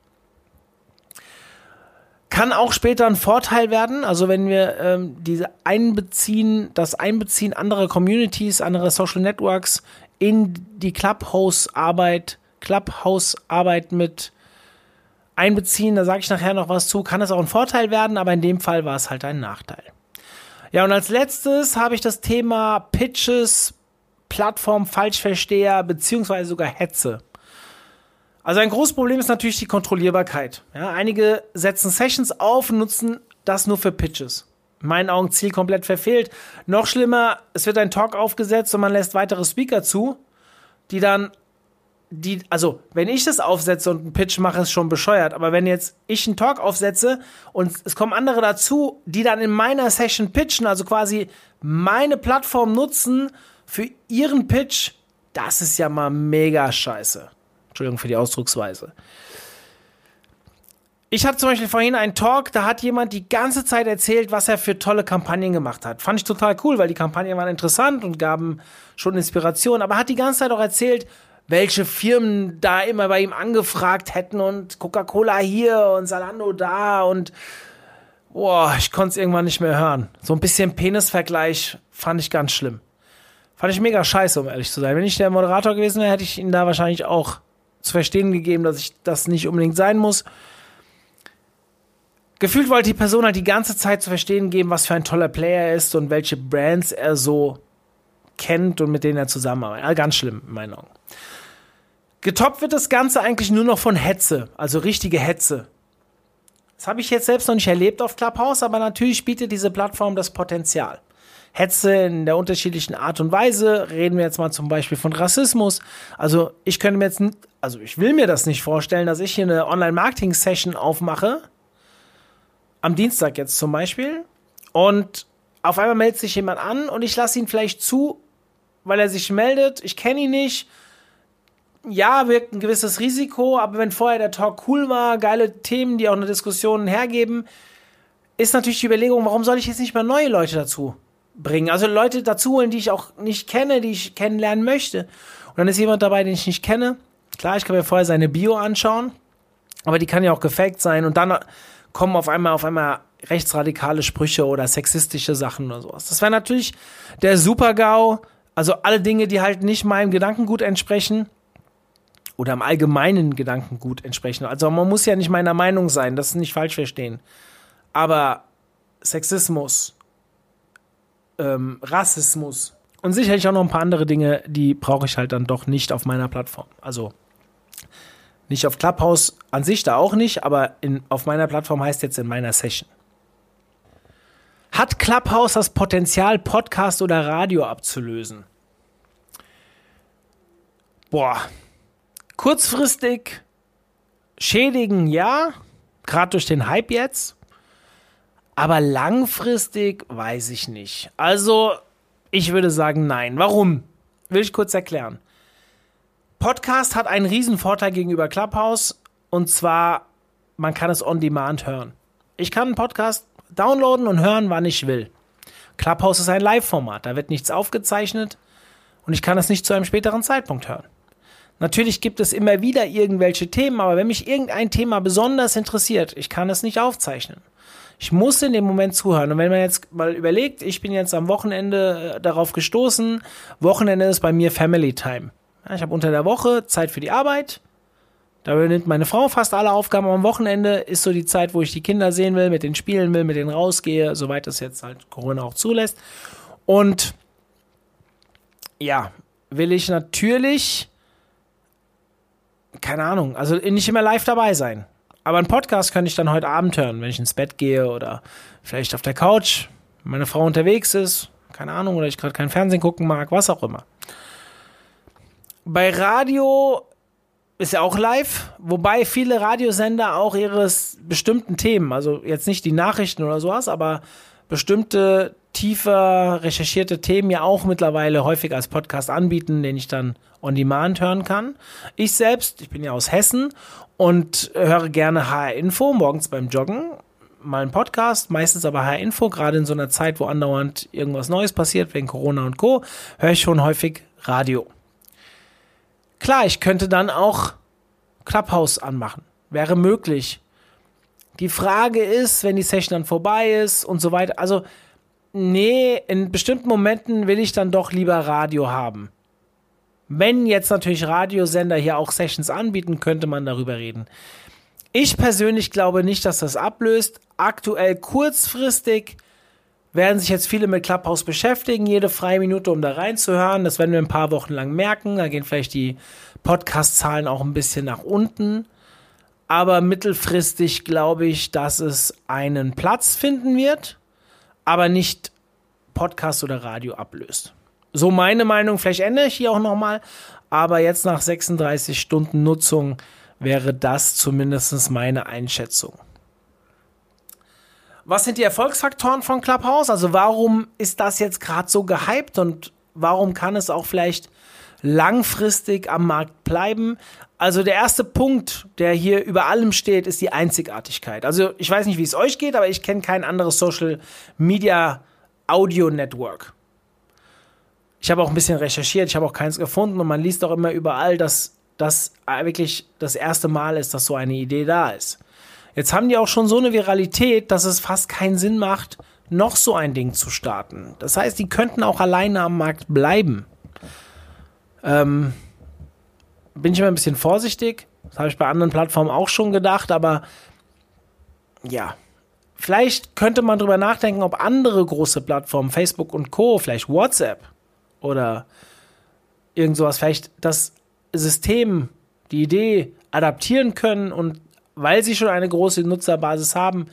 Kann auch später ein Vorteil werden, also wenn wir ähm, diese Einbeziehen, das Einbeziehen anderer Communities, anderer Social Networks in die Clubhouse-Arbeit, Clubhouse-Arbeit mit einbeziehen, da sage ich nachher noch was zu, kann es auch ein Vorteil werden, aber in dem Fall war es halt ein Nachteil. Ja, und als letztes habe ich das Thema Pitches, Plattform, Falschversteher, beziehungsweise sogar Hetze. Also ein großes Problem ist natürlich die Kontrollierbarkeit. Ja, einige setzen Sessions auf und nutzen das nur für Pitches. In meinen Augen Ziel komplett verfehlt. Noch schlimmer, es wird ein Talk aufgesetzt und man lässt weitere Speaker zu, die dann die, also wenn ich das aufsetze und einen Pitch mache, ist schon bescheuert. Aber wenn jetzt ich einen Talk aufsetze und es kommen andere dazu, die dann in meiner Session pitchen, also quasi meine Plattform nutzen für ihren Pitch, das ist ja mal mega scheiße. Entschuldigung für die Ausdrucksweise. Ich hatte zum Beispiel vorhin einen Talk, da hat jemand die ganze Zeit erzählt, was er für tolle Kampagnen gemacht hat. Fand ich total cool, weil die Kampagnen waren interessant und gaben schon Inspiration, aber hat die ganze Zeit auch erzählt, welche Firmen da immer bei ihm angefragt hätten und Coca-Cola hier und Salando da und boah, ich konnte es irgendwann nicht mehr hören. So ein bisschen Penisvergleich fand ich ganz schlimm. Fand ich mega scheiße, um ehrlich zu sein. Wenn ich der Moderator gewesen wäre, hätte ich ihn da wahrscheinlich auch zu verstehen gegeben, dass ich das nicht unbedingt sein muss. Gefühlt wollte die Person halt die ganze Zeit zu verstehen geben, was für ein toller Player er ist und welche Brands er so kennt und mit denen er zusammenarbeitet. Ganz schlimm in meinen Augen. Getoppt wird das Ganze eigentlich nur noch von Hetze, also richtige Hetze. Das habe ich jetzt selbst noch nicht erlebt auf Clubhouse, aber natürlich bietet diese Plattform das Potenzial. Hetze in der unterschiedlichen Art und Weise. Reden wir jetzt mal zum Beispiel von Rassismus. Also ich könnte mir jetzt, also ich will mir das nicht vorstellen, dass ich hier eine Online-Marketing-Session aufmache. Am Dienstag jetzt zum Beispiel. Und auf einmal meldet sich jemand an und ich lasse ihn vielleicht zu, weil er sich meldet. Ich kenne ihn nicht ja, wirkt ein gewisses Risiko, aber wenn vorher der Talk cool war, geile Themen, die auch eine Diskussion hergeben, ist natürlich die Überlegung, warum soll ich jetzt nicht mal neue Leute dazu bringen? Also Leute dazu holen, die ich auch nicht kenne, die ich kennenlernen möchte. Und dann ist jemand dabei, den ich nicht kenne. Klar, ich kann mir vorher seine Bio anschauen, aber die kann ja auch gefaked sein und dann kommen auf einmal auf einmal rechtsradikale Sprüche oder sexistische Sachen oder sowas. Das wäre natürlich der Super-GAU, also alle Dinge, die halt nicht meinem Gedankengut entsprechen oder im allgemeinen Gedankengut entsprechen. Also man muss ja nicht meiner Meinung sein, das nicht falsch verstehen. Aber Sexismus, ähm, Rassismus und sicherlich auch noch ein paar andere Dinge, die brauche ich halt dann doch nicht auf meiner Plattform. Also nicht auf Clubhouse an sich da auch nicht, aber in, auf meiner Plattform heißt jetzt in meiner Session. Hat Clubhouse das Potenzial, Podcast oder Radio abzulösen? Boah, Kurzfristig schädigen, ja, gerade durch den Hype jetzt. Aber langfristig weiß ich nicht. Also, ich würde sagen, nein. Warum? Will ich kurz erklären. Podcast hat einen riesen Vorteil gegenüber Clubhouse und zwar, man kann es on demand hören. Ich kann einen Podcast downloaden und hören, wann ich will. Clubhouse ist ein Live-Format, da wird nichts aufgezeichnet und ich kann es nicht zu einem späteren Zeitpunkt hören. Natürlich gibt es immer wieder irgendwelche Themen, aber wenn mich irgendein Thema besonders interessiert, ich kann es nicht aufzeichnen. Ich muss in dem Moment zuhören. Und wenn man jetzt mal überlegt, ich bin jetzt am Wochenende äh, darauf gestoßen, Wochenende ist bei mir Family Time. Ich habe unter der Woche Zeit für die Arbeit, Da übernimmt meine Frau fast alle Aufgaben. Am Wochenende ist so die Zeit, wo ich die Kinder sehen will, mit denen spielen will, mit denen rausgehe, soweit das jetzt halt Corona auch zulässt. Und ja, will ich natürlich, keine Ahnung, also nicht immer live dabei sein. Aber einen Podcast könnte ich dann heute Abend hören, wenn ich ins Bett gehe oder vielleicht auf der Couch, wenn meine Frau unterwegs ist, keine Ahnung, oder ich gerade kein Fernsehen gucken mag, was auch immer. Bei Radio ist ja auch live, wobei viele Radiosender auch ihres bestimmten Themen, also jetzt nicht die Nachrichten oder sowas, aber bestimmte tiefer recherchierte Themen ja auch mittlerweile häufig als Podcast anbieten, den ich dann on demand hören kann. Ich selbst, ich bin ja aus Hessen und höre gerne HR Info morgens beim Joggen. Mal einen Podcast, meistens aber HR Info, gerade in so einer Zeit, wo andauernd irgendwas Neues passiert, wegen Corona und Co., höre ich schon häufig Radio. Klar, ich könnte dann auch Clubhouse anmachen. Wäre möglich. Die Frage ist, wenn die Session dann vorbei ist und so weiter. Also, nee, in bestimmten Momenten will ich dann doch lieber Radio haben. Wenn jetzt natürlich Radiosender hier auch Sessions anbieten, könnte man darüber reden. Ich persönlich glaube nicht, dass das ablöst. Aktuell kurzfristig werden sich jetzt viele mit Clubhouse beschäftigen, jede freie Minute, um da reinzuhören. Das werden wir ein paar Wochen lang merken. Da gehen vielleicht die Podcast-Zahlen auch ein bisschen nach unten. Aber mittelfristig glaube ich, dass es einen Platz finden wird, aber nicht Podcast oder Radio ablöst. So meine Meinung. Vielleicht ändere ich hier auch nochmal. Aber jetzt nach 36 Stunden Nutzung wäre das zumindest meine Einschätzung. Was sind die Erfolgsfaktoren von Clubhouse? Also warum ist das jetzt gerade so gehypt und warum kann es auch vielleicht langfristig am Markt bleiben? Also der erste Punkt, der hier über allem steht, ist die Einzigartigkeit. Also ich weiß nicht, wie es euch geht, aber ich kenne kein anderes Social Media Audio Network. Ich habe auch ein bisschen recherchiert, ich habe auch keins gefunden und man liest auch immer überall, dass das wirklich das erste Mal ist, dass so eine Idee da ist. Jetzt haben die auch schon so eine Viralität, dass es fast keinen Sinn macht, noch so ein Ding zu starten. Das heißt, die könnten auch alleine am Markt bleiben. Ähm, bin ich immer ein bisschen vorsichtig. Das habe ich bei anderen Plattformen auch schon gedacht, aber ja. Vielleicht könnte man drüber nachdenken, ob andere große Plattformen, Facebook und Co., vielleicht WhatsApp oder irgend sowas, vielleicht das System, die Idee adaptieren können und weil sie schon eine große Nutzerbasis haben,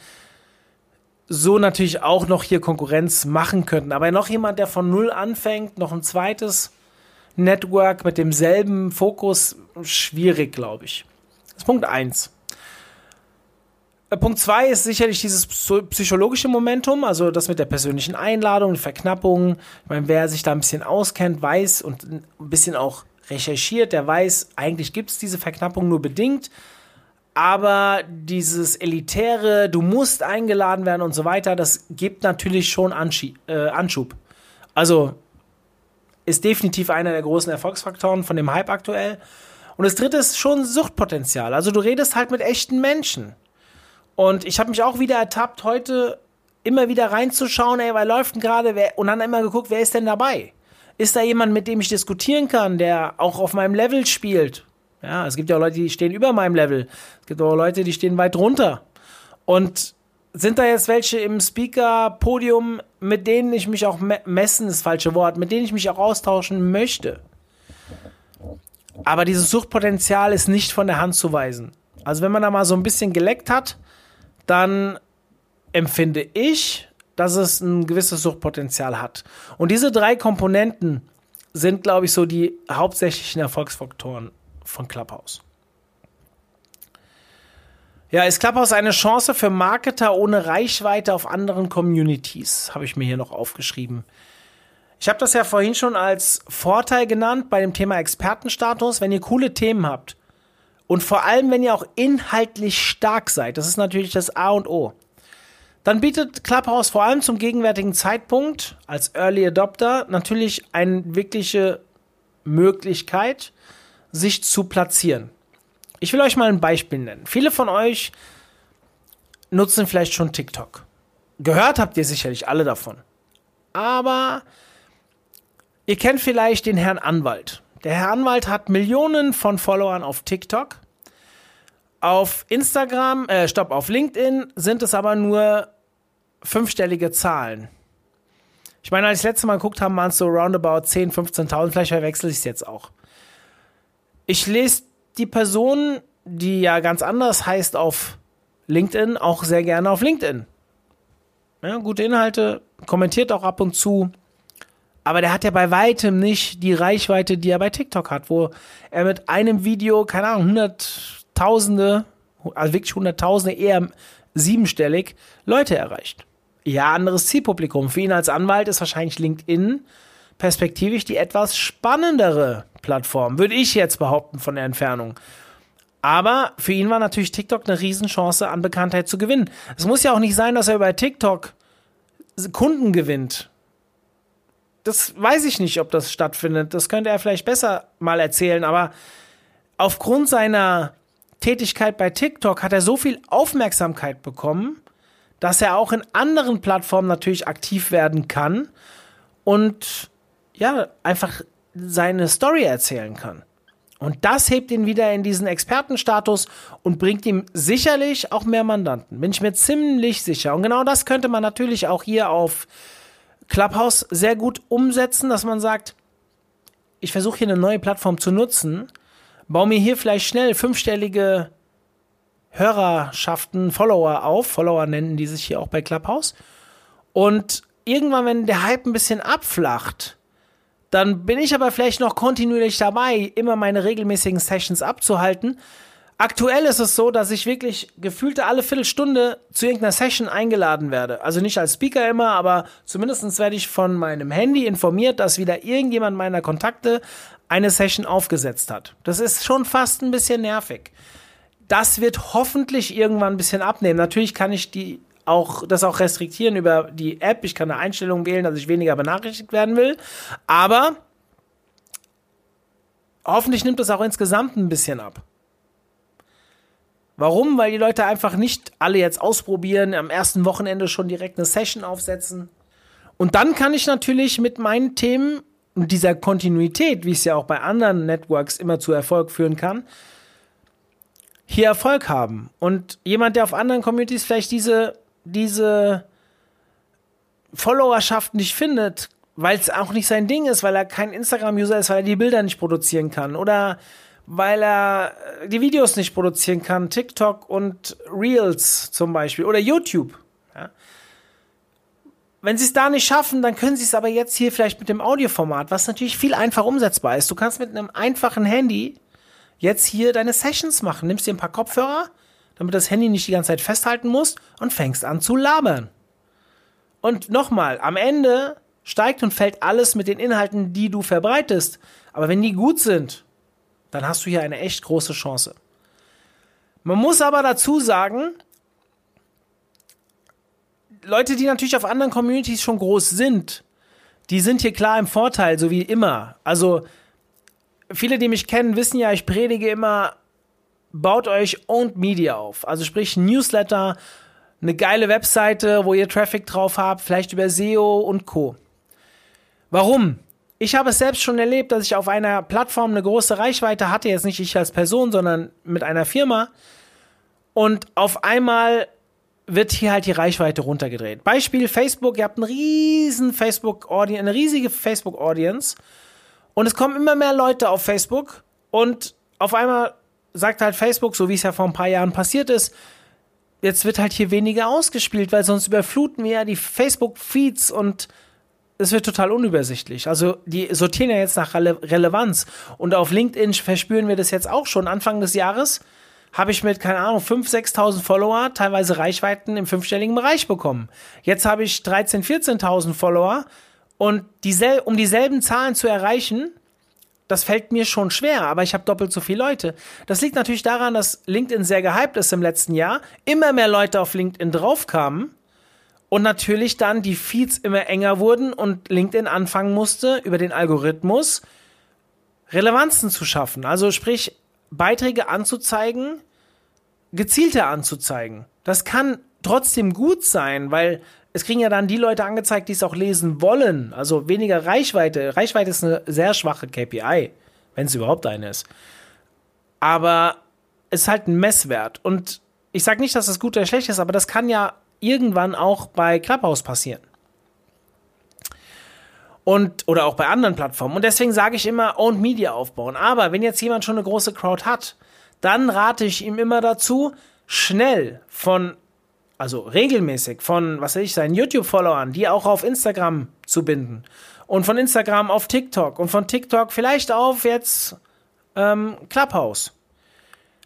so natürlich auch noch hier Konkurrenz machen könnten. Aber noch jemand, der von Null anfängt, noch ein zweites Network mit demselben Fokus, schwierig, glaube ich. Das ist Punkt 1. Äh, Punkt 2 ist sicherlich dieses psychologische Momentum, also das mit der persönlichen Einladung, Verknappung. Ich meine, wer sich da ein bisschen auskennt, weiß und ein bisschen auch recherchiert, der weiß, eigentlich gibt es diese Verknappung nur bedingt aber dieses elitäre, du musst eingeladen werden und so weiter, das gibt natürlich schon äh, Anschub. Also ist definitiv einer der großen Erfolgsfaktoren von dem Hype aktuell. Und das dritte ist schon Suchtpotenzial. Also du redest halt mit echten Menschen. Und ich habe mich auch wieder ertappt, heute immer wieder reinzuschauen, ey, weil läuft denn gerade, und dann immer geguckt, wer ist denn dabei? Ist da jemand, mit dem ich diskutieren kann, der auch auf meinem Level spielt? Ja, es gibt ja auch Leute, die stehen über meinem Level. Es gibt auch Leute, die stehen weit drunter. Und sind da jetzt welche im Speaker-Podium, mit denen ich mich auch me messen, ist das falsche Wort, mit denen ich mich auch austauschen möchte? Aber dieses Suchtpotenzial ist nicht von der Hand zu weisen. Also wenn man da mal so ein bisschen geleckt hat, dann empfinde ich, dass es ein gewisses Suchtpotenzial hat. Und diese drei Komponenten sind, glaube ich, so die hauptsächlichen Erfolgsfaktoren von Clubhouse. Ja, ist Clubhouse eine Chance für Marketer ohne Reichweite auf anderen Communities? Habe ich mir hier noch aufgeschrieben. Ich habe das ja vorhin schon als Vorteil genannt bei dem Thema Expertenstatus. Wenn ihr coole Themen habt und vor allem, wenn ihr auch inhaltlich stark seid, das ist natürlich das A und O, dann bietet Clubhouse vor allem zum gegenwärtigen Zeitpunkt als Early Adopter natürlich eine wirkliche Möglichkeit, sich zu platzieren. Ich will euch mal ein Beispiel nennen. Viele von euch nutzen vielleicht schon TikTok. Gehört habt ihr sicherlich alle davon. Aber ihr kennt vielleicht den Herrn Anwalt. Der Herr Anwalt hat Millionen von Followern auf TikTok. Auf Instagram, äh, stopp, auf LinkedIn sind es aber nur fünfstellige Zahlen. Ich meine, als ich das letzte Mal geguckt habe, waren es so roundabout 10.000, 15.000, vielleicht verwechsel ich es jetzt auch. Ich lese die Person, die ja ganz anders heißt auf LinkedIn, auch sehr gerne auf LinkedIn. Ja, gute Inhalte, kommentiert auch ab und zu. Aber der hat ja bei weitem nicht die Reichweite, die er bei TikTok hat, wo er mit einem Video, keine Ahnung, hunderttausende, also wirklich hunderttausende, eher siebenstellig Leute erreicht. Ja, anderes Zielpublikum. Für ihn als Anwalt ist wahrscheinlich LinkedIn perspektivisch die etwas spannendere Plattform, würde ich jetzt behaupten von der Entfernung. Aber für ihn war natürlich TikTok eine Riesenchance, an Bekanntheit zu gewinnen. Es muss ja auch nicht sein, dass er über TikTok Kunden gewinnt. Das weiß ich nicht, ob das stattfindet. Das könnte er vielleicht besser mal erzählen. Aber aufgrund seiner Tätigkeit bei TikTok hat er so viel Aufmerksamkeit bekommen, dass er auch in anderen Plattformen natürlich aktiv werden kann und ja, einfach seine Story erzählen kann. Und das hebt ihn wieder in diesen Expertenstatus und bringt ihm sicherlich auch mehr Mandanten. Bin ich mir ziemlich sicher. Und genau das könnte man natürlich auch hier auf Clubhouse sehr gut umsetzen, dass man sagt, ich versuche hier eine neue Plattform zu nutzen, baue mir hier vielleicht schnell fünfstellige Hörerschaften, Follower auf. Follower nennen die sich hier auch bei Clubhouse. Und irgendwann, wenn der Hype ein bisschen abflacht, dann bin ich aber vielleicht noch kontinuierlich dabei, immer meine regelmäßigen Sessions abzuhalten. Aktuell ist es so, dass ich wirklich gefühlte alle Viertelstunde zu irgendeiner Session eingeladen werde. Also nicht als Speaker immer, aber zumindest werde ich von meinem Handy informiert, dass wieder irgendjemand meiner Kontakte eine Session aufgesetzt hat. Das ist schon fast ein bisschen nervig. Das wird hoffentlich irgendwann ein bisschen abnehmen. Natürlich kann ich die auch, das auch restriktieren über die App. Ich kann eine Einstellung wählen, dass ich weniger benachrichtigt werden will. Aber hoffentlich nimmt das auch insgesamt ein bisschen ab. Warum? Weil die Leute einfach nicht alle jetzt ausprobieren, am ersten Wochenende schon direkt eine Session aufsetzen. Und dann kann ich natürlich mit meinen Themen und dieser Kontinuität, wie es ja auch bei anderen Networks immer zu Erfolg führen kann, hier Erfolg haben. Und jemand, der auf anderen Communities vielleicht diese diese Followerschaft nicht findet, weil es auch nicht sein Ding ist, weil er kein Instagram-User ist, weil er die Bilder nicht produzieren kann oder weil er die Videos nicht produzieren kann, TikTok und Reels zum Beispiel oder YouTube. Ja. Wenn sie es da nicht schaffen, dann können sie es aber jetzt hier vielleicht mit dem Audioformat, was natürlich viel einfacher umsetzbar ist. Du kannst mit einem einfachen Handy jetzt hier deine Sessions machen. Nimmst dir ein paar Kopfhörer, damit das Handy nicht die ganze Zeit festhalten muss und fängst an zu labern. Und nochmal, am Ende steigt und fällt alles mit den Inhalten, die du verbreitest. Aber wenn die gut sind, dann hast du hier eine echt große Chance. Man muss aber dazu sagen, Leute, die natürlich auf anderen Communities schon groß sind, die sind hier klar im Vorteil, so wie immer. Also viele, die mich kennen, wissen ja, ich predige immer baut euch Owned Media auf. Also sprich Newsletter, eine geile Webseite, wo ihr Traffic drauf habt, vielleicht über SEO und Co. Warum? Ich habe es selbst schon erlebt, dass ich auf einer Plattform eine große Reichweite hatte, jetzt nicht ich als Person, sondern mit einer Firma. Und auf einmal wird hier halt die Reichweite runtergedreht. Beispiel Facebook, ihr habt einen riesen Facebook Audience, eine riesige Facebook Audience und es kommen immer mehr Leute auf Facebook und auf einmal sagt halt Facebook, so wie es ja vor ein paar Jahren passiert ist, jetzt wird halt hier weniger ausgespielt, weil sonst überfluten wir ja die Facebook-Feeds und es wird total unübersichtlich. Also die sortieren ja jetzt nach Rele Relevanz. Und auf LinkedIn verspüren wir das jetzt auch schon. Anfang des Jahres habe ich mit, keine Ahnung, 5.000, 6.000 Follower, teilweise Reichweiten im fünfstelligen Bereich bekommen. Jetzt habe ich 13.000, 14.000 Follower. Und diesel um dieselben Zahlen zu erreichen, das fällt mir schon schwer, aber ich habe doppelt so viele Leute. Das liegt natürlich daran, dass LinkedIn sehr gehypt ist im letzten Jahr, immer mehr Leute auf LinkedIn draufkamen und natürlich dann die Feeds immer enger wurden und LinkedIn anfangen musste, über den Algorithmus Relevanzen zu schaffen. Also sprich, Beiträge anzuzeigen, gezielter anzuzeigen. Das kann trotzdem gut sein, weil es kriegen ja dann die Leute angezeigt, die es auch lesen wollen. Also weniger Reichweite. Reichweite ist eine sehr schwache KPI, wenn es überhaupt eine ist. Aber ist halt ein Messwert. Und ich sage nicht, dass das gut oder schlecht ist, aber das kann ja irgendwann auch bei Clubhouse passieren. Und, oder auch bei anderen Plattformen. Und deswegen sage ich immer, Owned Media aufbauen. Aber wenn jetzt jemand schon eine große Crowd hat, dann rate ich ihm immer dazu, schnell von, also regelmäßig von, was weiß ich, seinen YouTube-Followern, die auch auf Instagram zu binden. Und von Instagram auf TikTok. Und von TikTok vielleicht auf jetzt ähm, Clubhouse.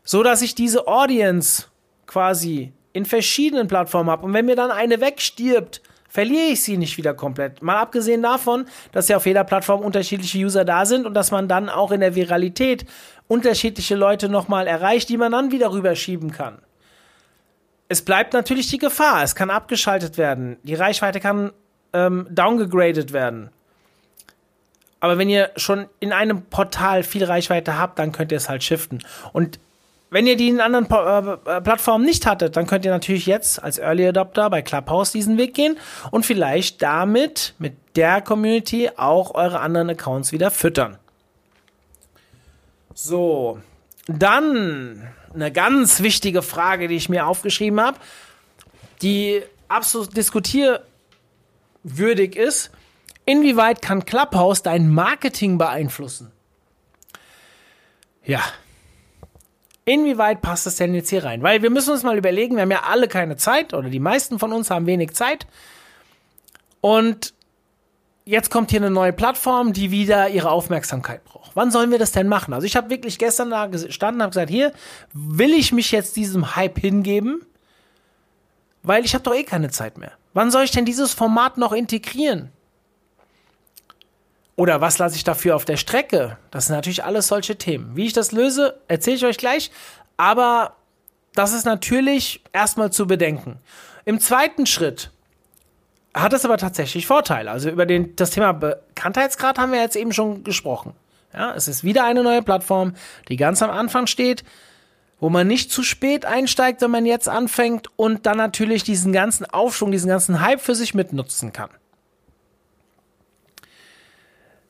So dass ich diese Audience quasi in verschiedenen Plattformen habe. Und wenn mir dann eine wegstirbt, verliere ich sie nicht wieder komplett. Mal abgesehen davon, dass ja auf jeder Plattform unterschiedliche User da sind und dass man dann auch in der Viralität unterschiedliche Leute nochmal erreicht, die man dann wieder rüberschieben kann. Es bleibt natürlich die Gefahr, es kann abgeschaltet werden, die Reichweite kann ähm, downgegradet werden. Aber wenn ihr schon in einem Portal viel Reichweite habt, dann könnt ihr es halt shiften. Und wenn ihr die in anderen äh, Plattformen nicht hattet, dann könnt ihr natürlich jetzt als Early Adopter bei Clubhouse diesen Weg gehen und vielleicht damit mit der Community auch eure anderen Accounts wieder füttern. So, dann eine ganz wichtige Frage, die ich mir aufgeschrieben habe, die absolut diskutierwürdig ist. Inwieweit kann Clubhouse dein Marketing beeinflussen? Ja, Inwieweit passt das denn jetzt hier rein? Weil wir müssen uns mal überlegen, wir haben ja alle keine Zeit oder die meisten von uns haben wenig Zeit. Und jetzt kommt hier eine neue Plattform, die wieder ihre Aufmerksamkeit braucht. Wann sollen wir das denn machen? Also ich habe wirklich gestern da gestanden und habe gesagt, hier will ich mich jetzt diesem Hype hingeben, weil ich habe doch eh keine Zeit mehr. Wann soll ich denn dieses Format noch integrieren? Oder was lasse ich dafür auf der Strecke? Das sind natürlich alles solche Themen. Wie ich das löse, erzähle ich euch gleich. Aber das ist natürlich erstmal zu bedenken. Im zweiten Schritt hat es aber tatsächlich Vorteile. Also über den, das Thema Bekanntheitsgrad haben wir jetzt eben schon gesprochen. Ja, es ist wieder eine neue Plattform, die ganz am Anfang steht, wo man nicht zu spät einsteigt, wenn man jetzt anfängt und dann natürlich diesen ganzen Aufschwung, diesen ganzen Hype für sich mitnutzen kann.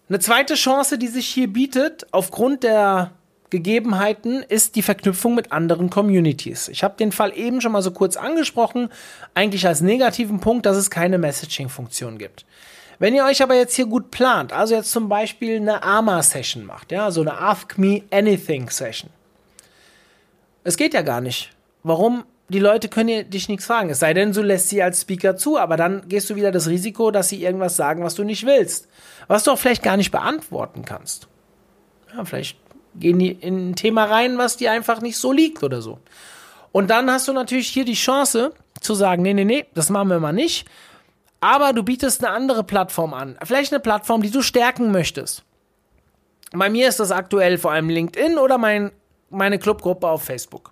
Eine zweite Chance, die sich hier bietet, aufgrund der Gegebenheiten, ist die Verknüpfung mit anderen Communities. Ich habe den Fall eben schon mal so kurz angesprochen, eigentlich als negativen Punkt, dass es keine Messaging-Funktion gibt. Wenn ihr euch aber jetzt hier gut plant, also jetzt zum Beispiel eine AMA-Session macht, ja, so eine Ask Me Anything-Session. Es geht ja gar nicht. Warum? Die Leute können dich nichts fragen. Es sei denn, du lässt sie als Speaker zu, aber dann gehst du wieder das Risiko, dass sie irgendwas sagen, was du nicht willst was du auch vielleicht gar nicht beantworten kannst. Ja, vielleicht gehen die in ein Thema rein, was dir einfach nicht so liegt oder so. Und dann hast du natürlich hier die Chance zu sagen, nee, nee, nee, das machen wir mal nicht. Aber du bietest eine andere Plattform an. Vielleicht eine Plattform, die du stärken möchtest. Bei mir ist das aktuell vor allem LinkedIn oder mein, meine Clubgruppe auf Facebook.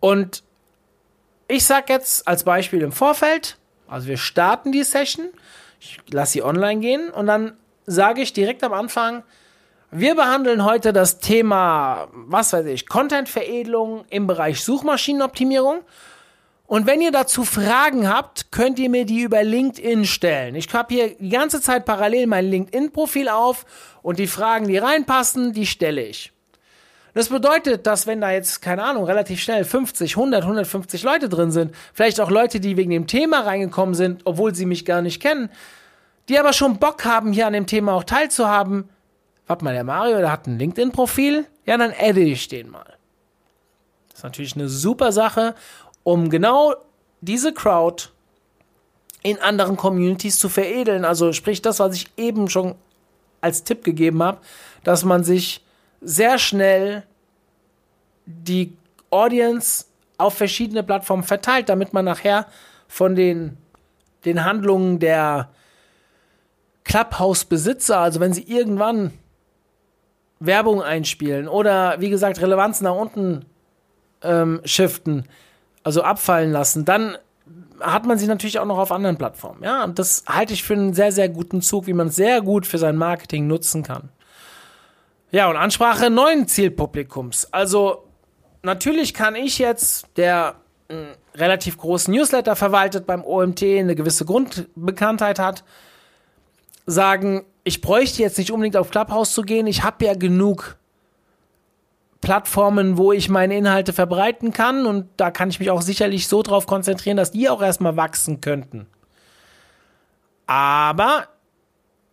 Und ich sag jetzt als Beispiel im Vorfeld, also wir starten die Session ich lasse sie online gehen und dann sage ich direkt am Anfang, wir behandeln heute das Thema, was weiß ich, Content-Veredelung im Bereich Suchmaschinenoptimierung. Und wenn ihr dazu Fragen habt, könnt ihr mir die über LinkedIn stellen. Ich habe hier die ganze Zeit parallel mein LinkedIn-Profil auf und die Fragen, die reinpassen, die stelle ich. Das bedeutet, dass wenn da jetzt, keine Ahnung, relativ schnell 50, 100, 150 Leute drin sind, vielleicht auch Leute, die wegen dem Thema reingekommen sind, obwohl sie mich gar nicht kennen, die aber schon Bock haben, hier an dem Thema auch teilzuhaben. Warte mal, der Mario, der hat ein LinkedIn-Profil. Ja, dann adde ich den mal. Das ist natürlich eine super Sache, um genau diese Crowd in anderen Communities zu veredeln. Also sprich das, was ich eben schon als Tipp gegeben habe, dass man sich sehr schnell die Audience auf verschiedene Plattformen verteilt, damit man nachher von den, den Handlungen der Clubhouse-Besitzer, also wenn sie irgendwann Werbung einspielen oder wie gesagt Relevanz nach unten ähm, shiften, also abfallen lassen, dann hat man sie natürlich auch noch auf anderen Plattformen. Ja, und das halte ich für einen sehr, sehr guten Zug, wie man es sehr gut für sein Marketing nutzen kann. Ja, und Ansprache neuen Zielpublikums. Also natürlich kann ich jetzt, der einen relativ großen Newsletter verwaltet beim OMT, eine gewisse Grundbekanntheit hat, sagen, ich bräuchte jetzt nicht unbedingt auf Clubhouse zu gehen, ich habe ja genug Plattformen, wo ich meine Inhalte verbreiten kann. Und da kann ich mich auch sicherlich so drauf konzentrieren, dass die auch erstmal wachsen könnten. Aber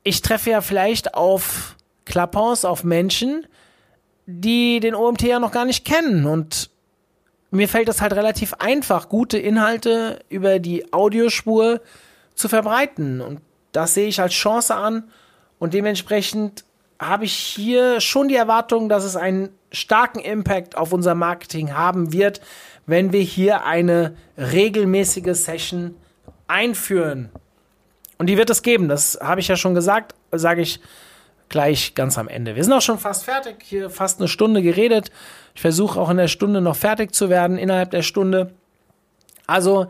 ich treffe ja vielleicht auf Clubhouse, auf Menschen, die den OMT ja noch gar nicht kennen. Und mir fällt es halt relativ einfach, gute Inhalte über die Audiospur zu verbreiten. Und das sehe ich als Chance an und dementsprechend habe ich hier schon die Erwartung, dass es einen starken Impact auf unser Marketing haben wird, wenn wir hier eine regelmäßige Session einführen. Und die wird es geben, das habe ich ja schon gesagt, sage ich gleich ganz am Ende. Wir sind auch schon fast fertig, hier fast eine Stunde geredet. Ich versuche auch in der Stunde noch fertig zu werden, innerhalb der Stunde. Also,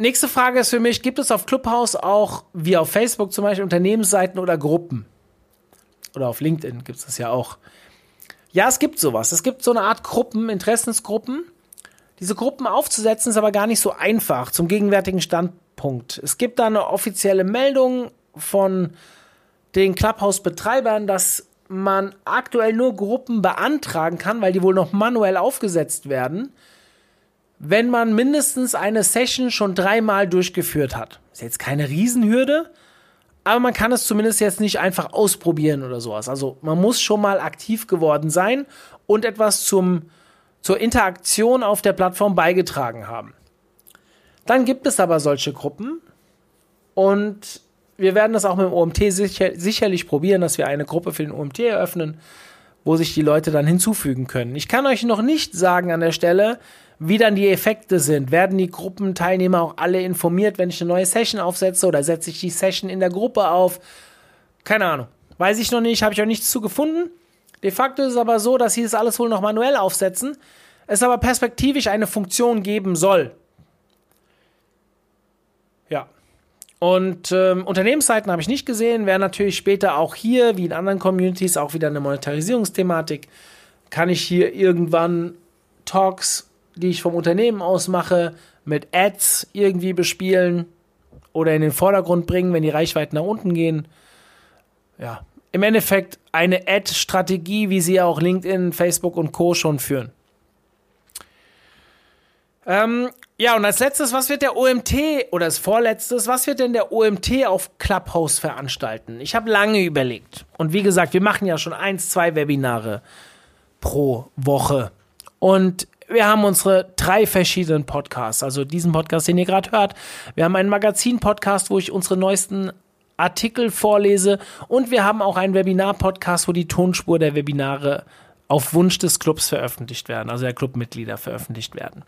nächste Frage ist für mich, gibt es auf Clubhouse auch, wie auf Facebook zum Beispiel, Unternehmensseiten oder Gruppen? Oder auf LinkedIn gibt es das ja auch. Ja, es gibt sowas. Es gibt so eine Art Gruppen, Interessensgruppen. Diese Gruppen aufzusetzen ist aber gar nicht so einfach zum gegenwärtigen Standpunkt. Es gibt da eine offizielle Meldung von den Clubhouse-Betreibern, dass man aktuell nur Gruppen beantragen kann, weil die wohl noch manuell aufgesetzt werden, wenn man mindestens eine Session schon dreimal durchgeführt hat. Ist jetzt keine Riesenhürde, aber man kann es zumindest jetzt nicht einfach ausprobieren oder sowas. Also man muss schon mal aktiv geworden sein und etwas zum, zur Interaktion auf der Plattform beigetragen haben. Dann gibt es aber solche Gruppen und wir werden das auch mit dem OMT sicher, sicherlich probieren, dass wir eine Gruppe für den OMT eröffnen, wo sich die Leute dann hinzufügen können. Ich kann euch noch nicht sagen an der Stelle, wie dann die Effekte sind. Werden die Gruppenteilnehmer auch alle informiert, wenn ich eine neue Session aufsetze oder setze ich die Session in der Gruppe auf? Keine Ahnung. Weiß ich noch nicht, habe ich auch nichts zu gefunden. De facto ist es aber so, dass sie das alles wohl noch manuell aufsetzen, es aber perspektivisch eine Funktion geben soll. Ja. Und ähm, Unternehmensseiten habe ich nicht gesehen, wäre natürlich später auch hier, wie in anderen Communities, auch wieder eine Monetarisierungsthematik. Kann ich hier irgendwann Talks, die ich vom Unternehmen aus mache, mit Ads irgendwie bespielen oder in den Vordergrund bringen, wenn die Reichweiten nach unten gehen? Ja, im Endeffekt eine Ad-Strategie, wie sie auch LinkedIn, Facebook und Co. schon führen. Ähm, ja, und als letztes, was wird der OMT oder als vorletztes, was wird denn der OMT auf Clubhouse veranstalten? Ich habe lange überlegt. Und wie gesagt, wir machen ja schon eins, zwei Webinare pro Woche. Und wir haben unsere drei verschiedenen Podcasts. Also diesen Podcast, den ihr gerade hört. Wir haben einen Magazin-Podcast, wo ich unsere neuesten Artikel vorlese. Und wir haben auch einen Webinar-Podcast, wo die Tonspur der Webinare auf Wunsch des Clubs veröffentlicht werden, also der Clubmitglieder veröffentlicht werden.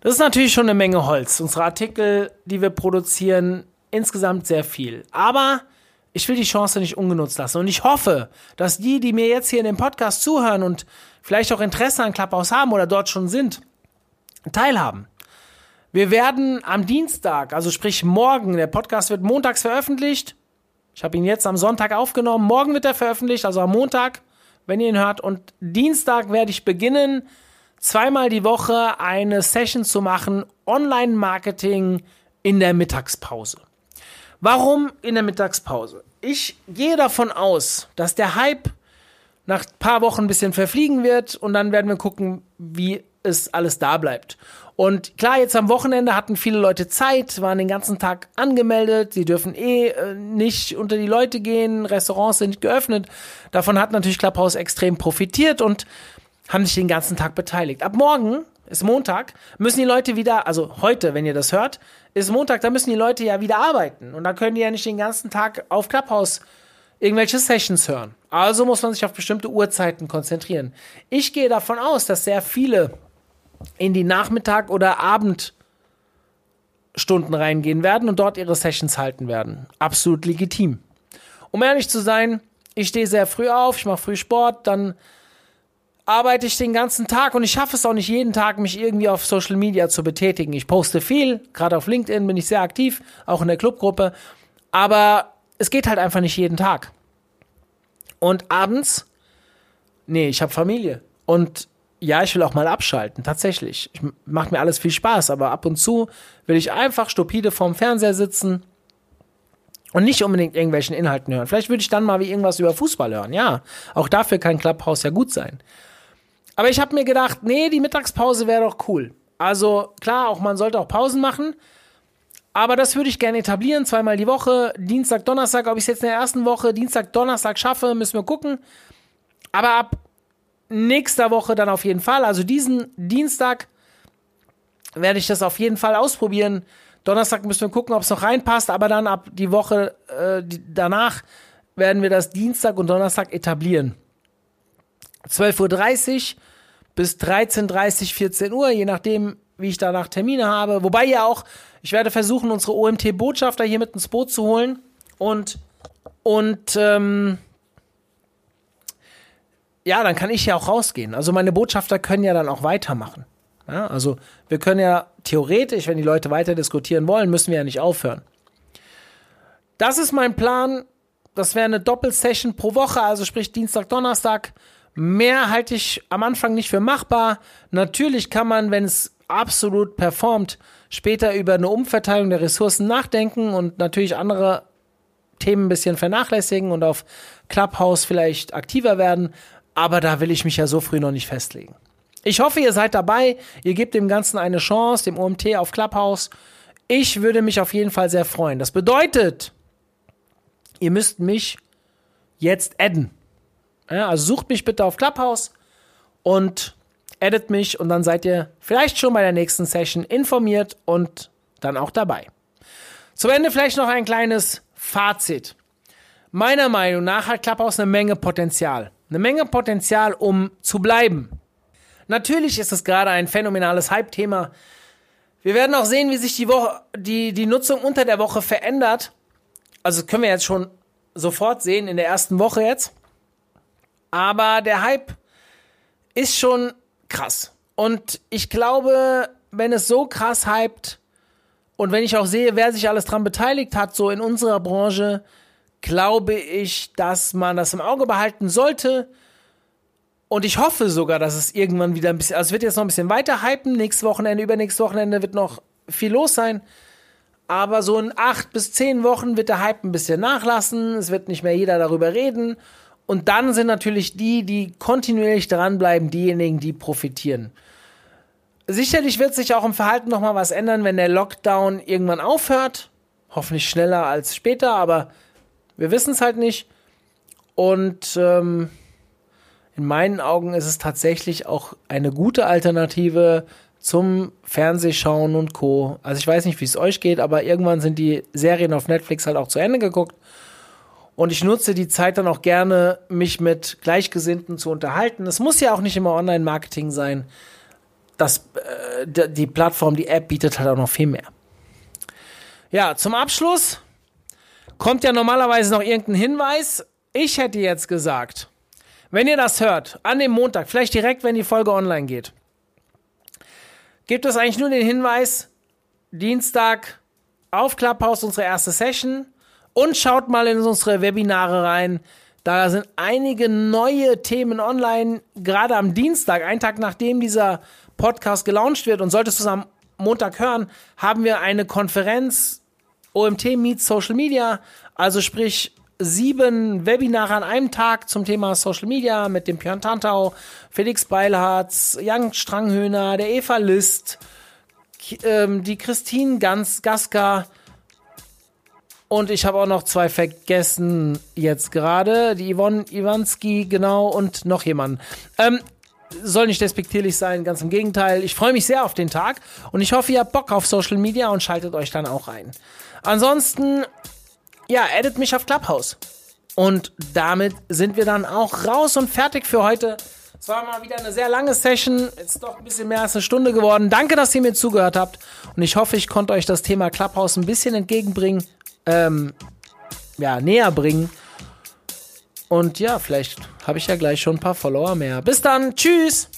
Das ist natürlich schon eine Menge Holz. Unsere Artikel, die wir produzieren, insgesamt sehr viel. Aber ich will die Chance nicht ungenutzt lassen. Und ich hoffe, dass die, die mir jetzt hier in dem Podcast zuhören und vielleicht auch Interesse an Clubhouse haben oder dort schon sind, teilhaben. Wir werden am Dienstag, also sprich morgen, der Podcast wird montags veröffentlicht. Ich habe ihn jetzt am Sonntag aufgenommen. Morgen wird er veröffentlicht, also am Montag, wenn ihr ihn hört. Und Dienstag werde ich beginnen, zweimal die Woche eine Session zu machen, Online-Marketing in der Mittagspause. Warum in der Mittagspause? Ich gehe davon aus, dass der Hype nach ein paar Wochen ein bisschen verfliegen wird und dann werden wir gucken, wie es alles da bleibt. Und klar, jetzt am Wochenende hatten viele Leute Zeit, waren den ganzen Tag angemeldet, sie dürfen eh äh, nicht unter die Leute gehen, Restaurants sind geöffnet. Davon hat natürlich Clubhouse extrem profitiert und haben sich den ganzen Tag beteiligt. Ab morgen ist Montag, müssen die Leute wieder, also heute, wenn ihr das hört, ist Montag, da müssen die Leute ja wieder arbeiten. Und da können die ja nicht den ganzen Tag auf Clubhouse irgendwelche Sessions hören. Also muss man sich auf bestimmte Uhrzeiten konzentrieren. Ich gehe davon aus, dass sehr viele in die Nachmittag- oder Abendstunden reingehen werden und dort ihre Sessions halten werden. Absolut legitim. Um ehrlich zu sein, ich stehe sehr früh auf, ich mache früh Sport, dann arbeite ich den ganzen Tag und ich schaffe es auch nicht jeden Tag, mich irgendwie auf Social Media zu betätigen. Ich poste viel, gerade auf LinkedIn bin ich sehr aktiv, auch in der Clubgruppe, aber es geht halt einfach nicht jeden Tag. Und abends, nee, ich habe Familie und ja, ich will auch mal abschalten, tatsächlich. Ich, macht mir alles viel Spaß, aber ab und zu will ich einfach stupide vorm Fernseher sitzen und nicht unbedingt irgendwelchen Inhalten hören. Vielleicht würde ich dann mal wie irgendwas über Fußball hören. Ja, auch dafür kann Clubhouse ja gut sein. Aber ich habe mir gedacht, nee, die Mittagspause wäre doch cool. Also klar, auch man sollte auch Pausen machen. Aber das würde ich gerne etablieren, zweimal die Woche, Dienstag, Donnerstag. Ob ich es jetzt in der ersten Woche Dienstag, Donnerstag schaffe, müssen wir gucken. Aber ab nächster Woche dann auf jeden Fall. Also diesen Dienstag werde ich das auf jeden Fall ausprobieren. Donnerstag müssen wir gucken, ob es noch reinpasst, aber dann ab die Woche äh, die, danach werden wir das Dienstag und Donnerstag etablieren. 12.30 Uhr bis 13.30 14 Uhr, je nachdem, wie ich danach Termine habe. Wobei ja auch, ich werde versuchen, unsere OMT-Botschafter hier mit ins Boot zu holen und, und ähm, ja, dann kann ich ja auch rausgehen. Also meine Botschafter können ja dann auch weitermachen. Ja, also wir können ja theoretisch, wenn die Leute weiter diskutieren wollen, müssen wir ja nicht aufhören. Das ist mein Plan. Das wäre eine Doppelsession pro Woche, also sprich Dienstag, Donnerstag. Mehr halte ich am Anfang nicht für machbar. Natürlich kann man, wenn es absolut performt, später über eine Umverteilung der Ressourcen nachdenken und natürlich andere Themen ein bisschen vernachlässigen und auf Clubhouse vielleicht aktiver werden. Aber da will ich mich ja so früh noch nicht festlegen. Ich hoffe, ihr seid dabei. Ihr gebt dem Ganzen eine Chance, dem OMT auf Clubhouse. Ich würde mich auf jeden Fall sehr freuen. Das bedeutet, ihr müsst mich jetzt adden. Ja, also sucht mich bitte auf Clubhouse und addet mich und dann seid ihr vielleicht schon bei der nächsten Session informiert und dann auch dabei. Zum Ende vielleicht noch ein kleines Fazit. Meiner Meinung nach hat Clubhouse eine Menge Potenzial. Eine Menge Potenzial, um zu bleiben. Natürlich ist es gerade ein phänomenales Hype-Thema. Wir werden auch sehen, wie sich die, Woche, die, die Nutzung unter der Woche verändert. Also können wir jetzt schon sofort sehen in der ersten Woche jetzt. Aber der Hype ist schon krass. Und ich glaube, wenn es so krass hypt und wenn ich auch sehe, wer sich alles dran beteiligt hat, so in unserer Branche, glaube ich, dass man das im Auge behalten sollte. Und ich hoffe sogar, dass es irgendwann wieder ein bisschen, also es wird jetzt noch ein bisschen weiter hypen. Nächstes Wochenende, übernächstes Wochenende wird noch viel los sein. Aber so in acht bis zehn Wochen wird der Hype ein bisschen nachlassen. Es wird nicht mehr jeder darüber reden. Und dann sind natürlich die, die kontinuierlich dranbleiben, diejenigen, die profitieren. Sicherlich wird sich auch im Verhalten nochmal was ändern, wenn der Lockdown irgendwann aufhört. Hoffentlich schneller als später, aber wir wissen es halt nicht. Und ähm, in meinen Augen ist es tatsächlich auch eine gute Alternative zum Fernsehschauen und Co. Also ich weiß nicht, wie es euch geht, aber irgendwann sind die Serien auf Netflix halt auch zu Ende geguckt. Und ich nutze die Zeit dann auch gerne, mich mit Gleichgesinnten zu unterhalten. Es muss ja auch nicht immer Online-Marketing sein. Das, äh, die Plattform, die App bietet halt auch noch viel mehr. Ja, zum Abschluss kommt ja normalerweise noch irgendein Hinweis. Ich hätte jetzt gesagt, wenn ihr das hört, an dem Montag, vielleicht direkt, wenn die Folge online geht, gibt es eigentlich nur den Hinweis, Dienstag auf Clubhouse unsere erste Session und schaut mal in unsere Webinare rein. Da sind einige neue Themen online, gerade am Dienstag, einen Tag nachdem dieser Podcast gelauncht wird und solltest du es am Montag hören, haben wir eine Konferenz OMT Meets Social Media, also sprich sieben Webinare an einem Tag zum Thema Social Media mit dem Björn Tantau, Felix Beilharz, Jan Stranghöhner, der Eva List, ähm, die Christine Ganz Gaska und ich habe auch noch zwei vergessen jetzt gerade, die Yvonne Iwanski, genau, und noch jemanden. Ähm, soll nicht despektierlich sein, ganz im Gegenteil. Ich freue mich sehr auf den Tag und ich hoffe, ihr habt Bock auf Social Media und schaltet euch dann auch ein. Ansonsten ja, edit mich auf Clubhouse. Und damit sind wir dann auch raus und fertig für heute. Es war mal wieder eine sehr lange Session. Jetzt doch ein bisschen mehr als eine Stunde geworden. Danke, dass ihr mir zugehört habt. Und ich hoffe, ich konnte euch das Thema Clubhouse ein bisschen entgegenbringen. Ähm, ja, näher bringen. Und ja, vielleicht habe ich ja gleich schon ein paar Follower mehr. Bis dann. Tschüss.